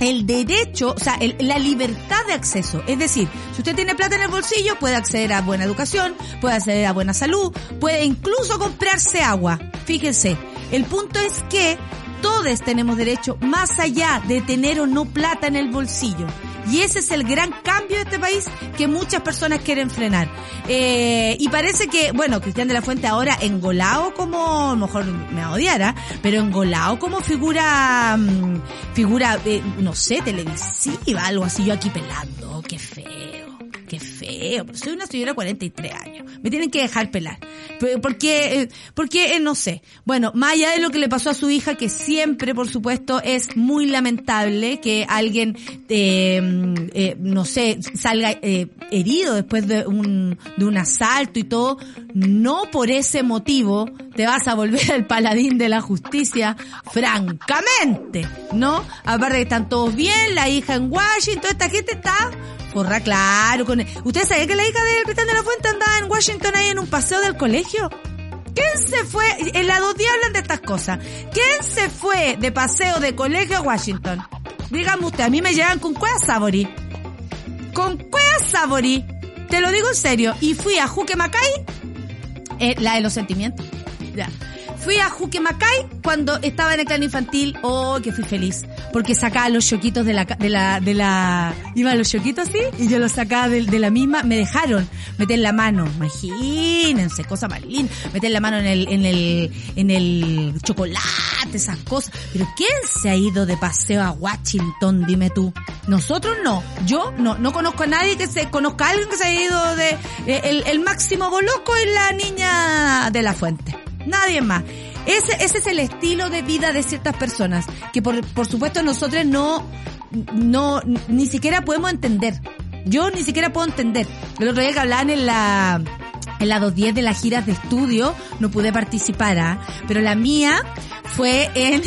Speaker 2: el derecho, o sea, la libertad de acceso. Es decir, si usted tiene plata en el bolsillo, puede acceder a buena educación, puede acceder a buena salud, puede incluso comprarse agua. Fíjense, el punto es que todos tenemos derecho más allá de tener o no plata en el bolsillo. Y ese es el gran cambio de este país que muchas personas quieren frenar. Eh, y parece que, bueno, Cristian de la Fuente ahora engolado como, mejor me odiara, pero engolado como figura, mm, figura, eh, no sé, televisiva, algo así, yo aquí pelando, qué feo, qué feo, soy una señora de 43 años, me tienen que dejar pelar. Pero, Porque, eh, porque, eh, no sé. Bueno, más allá de lo que le pasó a su hija, que siempre, por supuesto, es muy lamentable que alguien, eh, mm, eh, no sé, salga herido después de un, de un asalto y todo, no por ese motivo te vas a volver el paladín de la justicia, francamente, ¿no? Aparte que están todos bien, la hija en Washington, esta gente está Porra, claro. Con... ¿Usted sabía que la hija del Cristian de la Fuente andaba en Washington ahí en un paseo del colegio? ¿Quién se fue? En la días hablan de estas cosas. ¿Quién se fue de paseo de colegio a Washington? Dígame usted, a mí me llevan con Cuea Sabori. Con Cuea Sabori. Te lo digo en serio. Y fui a Juque Macay, eh, la de los sentimientos. Ya. Fui a Juque Macay cuando estaba en el clan infantil. Oh, que fui feliz. Porque sacaba los choquitos de la, de la, de la, iba a los choquitos así, y yo los sacaba de, de la misma, me dejaron meter la mano. Imagínense, cosa más linda. Meter la mano en el, en el, en el chocolate, esas cosas. Pero ¿quién se ha ido de paseo a Washington? Dime tú. Nosotros no. Yo no, no conozco a nadie que se, conozca a alguien que se haya ido de, eh, el, el máximo boloco es la niña de la fuente. Nadie más. Ese, ese es el estilo de vida de ciertas personas que por, por supuesto nosotros no, no, ni siquiera podemos entender. Yo ni siquiera puedo entender. El otro día que hablaban en la, en la 210 de las giras de estudio, no pude participar, ¿ah? pero la mía fue en,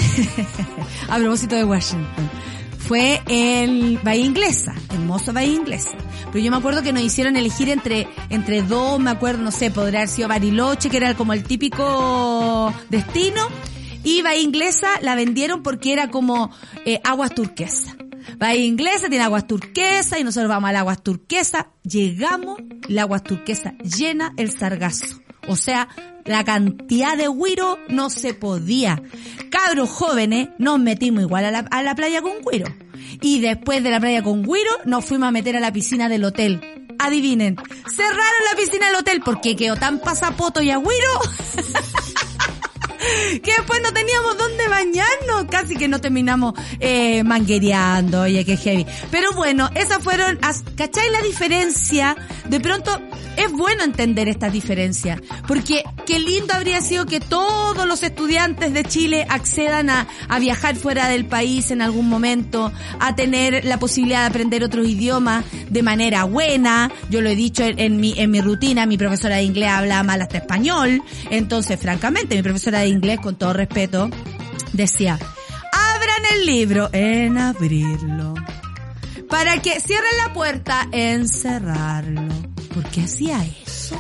Speaker 2: a propósito de Washington, fue en Bahía Inglesa, hermoso Bahía Inglesa. Pero yo me acuerdo que nos hicieron elegir entre, entre dos, me acuerdo, no sé, podría haber sido Bariloche, que era como el típico destino, y Bahía Inglesa la vendieron porque era como eh, aguas turquesas. Bahía Inglesa tiene aguas turquesas y nosotros vamos al aguas turquesa. Llegamos, el aguas turquesa llena el sargazo. O sea, la cantidad de guiro no se podía. Cabros jóvenes nos metimos igual a la, playa con guiro. y después de la playa con Guiro nos fuimos a meter a la piscina del hotel. Adivinen, cerraron la piscina del hotel porque quedó tan pasapoto y agüiro que después no teníamos dónde bañarnos, casi que no terminamos eh, manguereando, oye, qué heavy. Pero bueno, esas fueron, ¿cachai la diferencia? De pronto es bueno entender estas diferencias, porque qué lindo habría sido que todos los estudiantes de Chile accedan a, a viajar fuera del país en algún momento, a tener la posibilidad de aprender otros idiomas de manera buena. Yo lo he dicho en, en mi, en mi rutina, mi profesora de inglés habla mal hasta español, entonces francamente mi profesora de inglés, con todo respeto, decía, abran el libro en abrirlo. Para que cierren la puerta en cerrarlo. ¿Por qué hacía eso?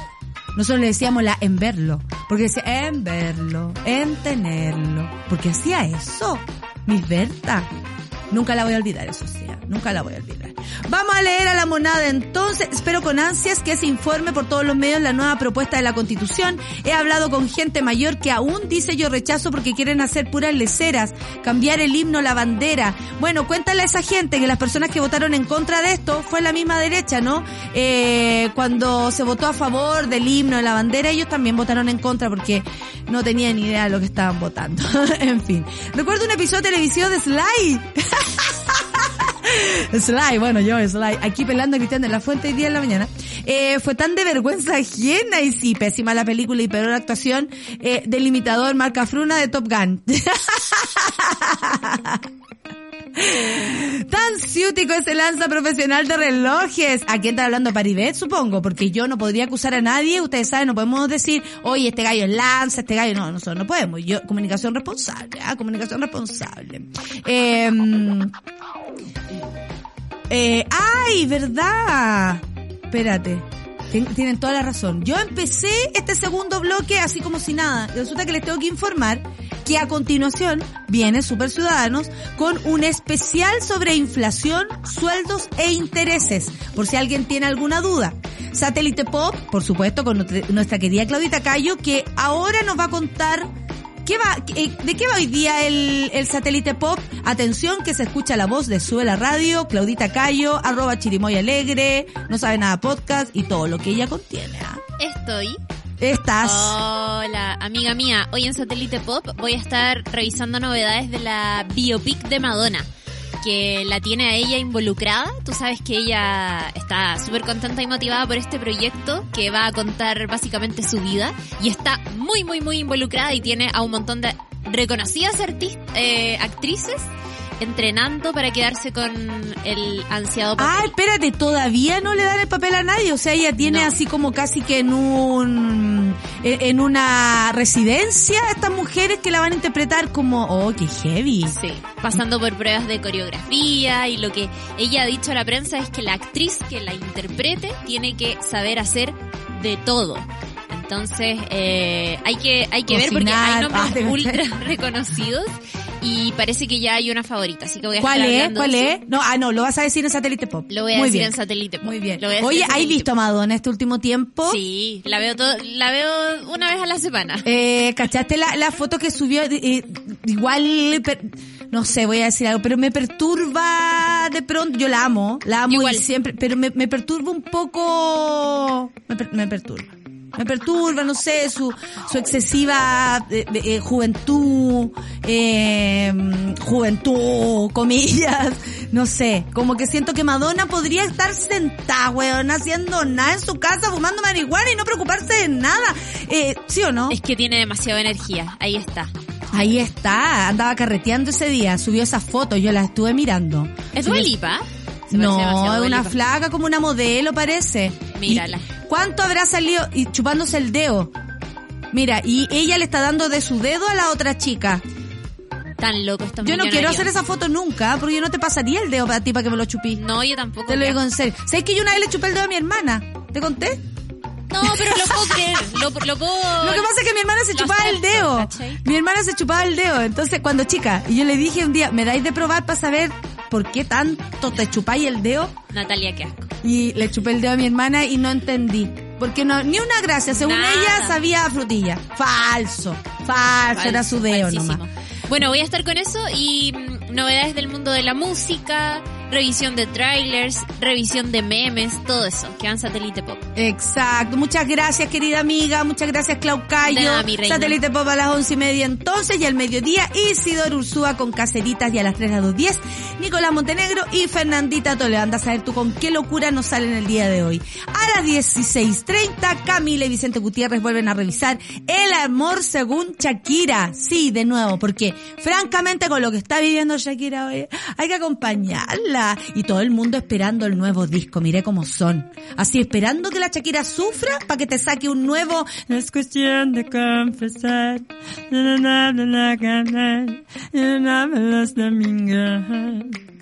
Speaker 2: Nosotros le decíamos la en verlo. Porque decía en verlo, en tenerlo. ¿Por qué hacía eso? Mi Berta. Nunca la voy a olvidar, eso sí. ¿eh? Nunca la voy a olvidar. Vamos a leer a la monada entonces. Espero con ansias que se informe por todos los medios la nueva propuesta de la constitución. He hablado con gente mayor que aún dice yo rechazo porque quieren hacer puras leceras, cambiar el himno, la bandera. Bueno, cuéntale a esa gente que las personas que votaron en contra de esto fue la misma derecha, ¿no? Eh, cuando se votó a favor del himno, de la bandera, ellos también votaron en contra porque no tenían idea de lo que estaban votando. en fin. Recuerdo un episodio televisivo de Sly. Sly, bueno, yo Sly, aquí pelando a Cristian de la Fuente hoy día en la mañana. Eh, fue tan de vergüenza ajena y sí, pésima la película y peor actuación eh, del imitador Marca Fruna de Top Gun. Tan ciútico ese lanza profesional de relojes. ¿A quién está hablando? Paribet, supongo, porque yo no podría acusar a nadie. Ustedes saben, no podemos decir, oye, este gallo es lanza, este gallo no, nosotros no podemos. Yo, comunicación responsable, ah, comunicación responsable. Eh, eh, ay, verdad. Espérate. Tien- Tienen toda la razón. Yo empecé este segundo bloque así como si nada. Resulta que les tengo que informar que a continuación viene Super Ciudadanos con un especial sobre inflación, sueldos e intereses. Por si alguien tiene alguna duda. Satélite Pop, por supuesto, con nuestra querida Claudita Cayo, que ahora nos va a contar ¿Qué va, eh, ¿De qué va hoy día el, el satélite pop? Atención que se escucha la voz de Suela Radio, Claudita Cayo, arroba Chirimoy Alegre, no sabe nada podcast y todo lo que ella contiene. ¿ah?
Speaker 4: Estoy.
Speaker 2: Estás.
Speaker 4: Hola, amiga mía. Hoy en Satélite Pop voy a estar revisando novedades de la biopic de Madonna, que la tiene a ella involucrada. Tú sabes que ella está súper contenta y motivada por este proyecto que va a contar básicamente su vida y está muy, muy, muy involucrada y tiene a un montón de reconocidas artis- eh, actrices entrenando para quedarse con el ansiado papel.
Speaker 2: Ah, espérate, todavía no le dan el papel a nadie. O sea, ella tiene
Speaker 4: No.
Speaker 2: así como casi que en un, en en una residencia estas mujeres que la van a interpretar como, oh, qué heavy.
Speaker 4: Sí, pasando por pruebas de coreografía y lo que ella ha dicho a la prensa es que la actriz que la interprete tiene que saber hacer de todo. Entonces, eh, hay que, hay que ver porque hay nombres
Speaker 2: ah,
Speaker 4: ultra reconocidos y parece que ya hay una favorita, así que voy a
Speaker 2: ¿Cuál
Speaker 4: estar
Speaker 2: es? ¿Cuál es? No, ah, no, lo vas a decir en Satélite Pop.
Speaker 4: Lo voy a
Speaker 2: Muy
Speaker 4: decir
Speaker 2: bien.
Speaker 4: en satélite. Pop.
Speaker 2: Muy bien.
Speaker 4: Lo voy a decir
Speaker 2: Oye,
Speaker 4: en
Speaker 2: ¿has
Speaker 4: Satélite
Speaker 2: visto a. Madonna este último tiempo?
Speaker 4: Sí, la veo todo, la veo una vez a la semana.
Speaker 2: Eh, ¿Cachaste la, la foto que subió? Eh, igual, per- no sé, voy a decir algo, pero me perturba de pronto. Yo la amo, la amo
Speaker 4: Igual.
Speaker 2: y siempre, pero me, me perturba un poco. Me, per- me perturba. Me perturba, no sé, su, su excesiva eh, eh, juventud, eh, juventud, comillas, no sé, como que siento que Madonna podría estar sentada, weón, haciendo nada en su casa, fumando marihuana y no preocuparse de nada. Eh, ¿Sí o no?
Speaker 4: Es que tiene demasiada energía, ahí está.
Speaker 2: Ahí está, andaba carreteando ese día, subió esa foto, yo la estuve mirando.
Speaker 4: ¿Es Dua Lipa?
Speaker 2: No, es una flaca como una modelo parece.
Speaker 4: Mírala.
Speaker 2: ¿Y ¿Cuánto habrá salido? Y chupándose el dedo. Mira, y ella le está dando de su dedo a la otra chica.
Speaker 4: Tan loco estos
Speaker 2: Yo no quiero hacer esa foto nunca, porque yo no te pasaría el dedo para ti para que me lo chupí.
Speaker 4: No, yo tampoco.
Speaker 2: Te lo digo en serio. ¿Sabes que yo una vez le chupé el dedo a mi hermana? ¿Te conté?
Speaker 4: No, pero lo puedo creer. Lo, lo puedo...
Speaker 2: Lo que pasa es que mi hermana se chupaba el dedo.
Speaker 4: ¿cachai?
Speaker 2: Mi hermana se chupaba el dedo. Entonces, cuando chica, y yo le dije un día, ¿me dais de probar para saber por qué tanto te chupáis el dedo?
Speaker 4: Natalia, qué asco.
Speaker 2: Y le chupé el dedo a mi hermana y no entendí. Porque no, ni una gracia. Según
Speaker 4: Nada.
Speaker 2: ella, sabía a frutilla. Falso. Falso, era su dedo
Speaker 4: Falsísimo.
Speaker 2: nomás.
Speaker 4: Bueno, voy a estar con eso y mm, novedades del mundo de la música, revisión de trailers, revisión de memes, todo eso, que van Satélite Pop.
Speaker 2: Exacto. Muchas gracias, querida amiga. Muchas gracias, Claucayo.
Speaker 4: De nada, mi reina.
Speaker 2: Satélite Pop a las once y media entonces y al mediodía Isidor Ursúa con Caceritas y a las tres a dos diez Nicolás Montenegro y Fernandita Toledo. Anda a saber tú con qué locura nos salen el día de hoy. A las 16.30 Camila y Vicente Gutiérrez vuelven a revisar El amor según Shakira. Sí, de nuevo, porque francamente con lo que está viviendo Shakira hoy hay que acompañarla. Shakira y todo el mundo esperando el nuevo disco, miré cómo son. Así esperando que la Shakira sufra para que te saque un nuevo es cuestión de confesar.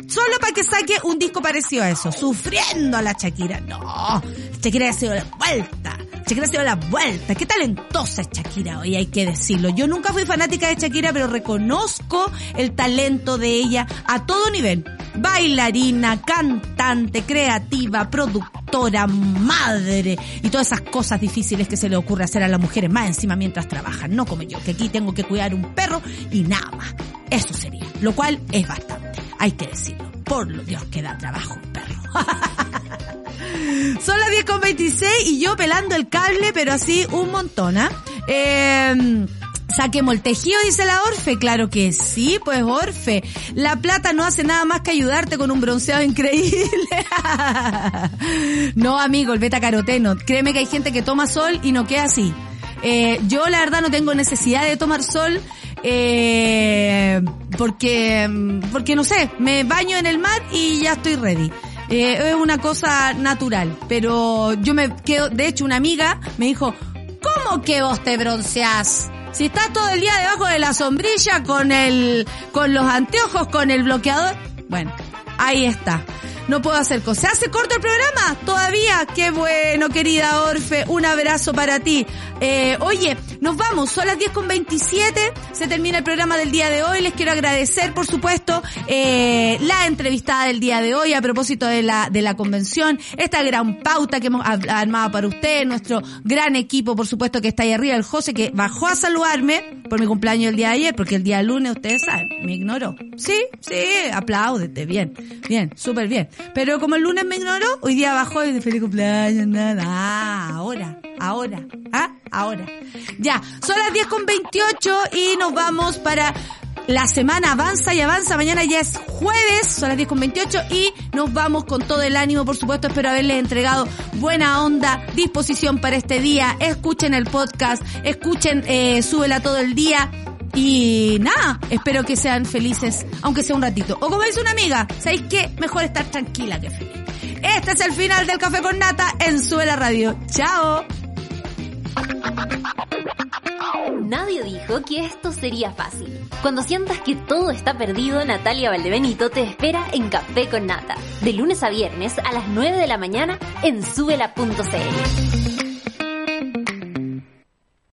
Speaker 2: Solo para que saque un disco parecido a eso. Sufriendo a la Shakira. No. Shakira ha sido la vuelta. Shakira ha sido la vuelta. Qué talentosa es Shakira hoy, hay que decirlo. Yo nunca fui fanática de Shakira, pero reconozco el talento de ella a todo nivel. Bailarina, cantante, creativa, productora, madre y todas esas cosas difíciles que se le ocurre hacer a las mujeres más encima mientras trabajan. No como yo, que aquí tengo que cuidar un perro y nada más. Eso sería. Lo cual es bastante. Hay que decirlo. Por lo Dios que da trabajo perro. Son las 10 con 26 y yo pelando el cable, pero así un montón, ¿ah? Eh, Saquemos el tejido, dice la Orfe. Claro que sí, pues Orfe. La plata no hace nada más que ayudarte con un bronceado increíble. no, amigo, el beta caroteno. Créeme que hay gente que toma sol y no queda así. Eh, yo la verdad no tengo necesidad de tomar sol eh, porque, porque no sé, me baño en el mar y ya estoy ready. Eh, es una cosa natural, pero yo me quedo, de hecho una amiga me dijo, ¿cómo que vos te bronceás? Si estás todo el día debajo de la sombrilla con el, con los anteojos, con el bloqueador. Bueno, ahí está. No puedo hacer cosas. ¿Se hace corto el programa? Todavía. Qué bueno, querida Orfe. Un abrazo para ti. Eh, oye, nos vamos. Son las 10 con 27. Se termina el programa del día de hoy. Les quiero agradecer, por supuesto, eh, la entrevistada del día de hoy a propósito de la, de la convención. Esta gran pauta que hemos armado para usted. Nuestro gran equipo, por supuesto, que está ahí arriba. El José que bajó a saludarme por mi cumpleaños el día de ayer, porque el día lunes, ustedes saben, me ignoró. Sí, sí, apláudete. Bien, bien, súper bien. Pero como el lunes me ignoró, hoy día bajó y de feliz cumpleaños, nada. Ah, ahora, ahora, ah, ahora. Ya, son las 10 con 28 y nos vamos para la semana avanza y avanza. Mañana ya es jueves, son las 10 con 28 y nos vamos con todo el ánimo, por supuesto. Espero haberles entregado buena onda, disposición para este día. Escuchen el podcast, escuchen, eh, súbela todo el día. Y nada, espero que sean felices, aunque sea un ratito. O como dice una amiga, ¿sabéis qué? Mejor estar tranquila que feliz. Este es el final del Café con Nata en Suela Radio. ¡Chao!
Speaker 1: Nadie dijo que esto sería fácil. Cuando sientas que todo está perdido, Natalia Valdebenito te espera en Café con Nata, de lunes a viernes a las 9 de la mañana en subela.cl.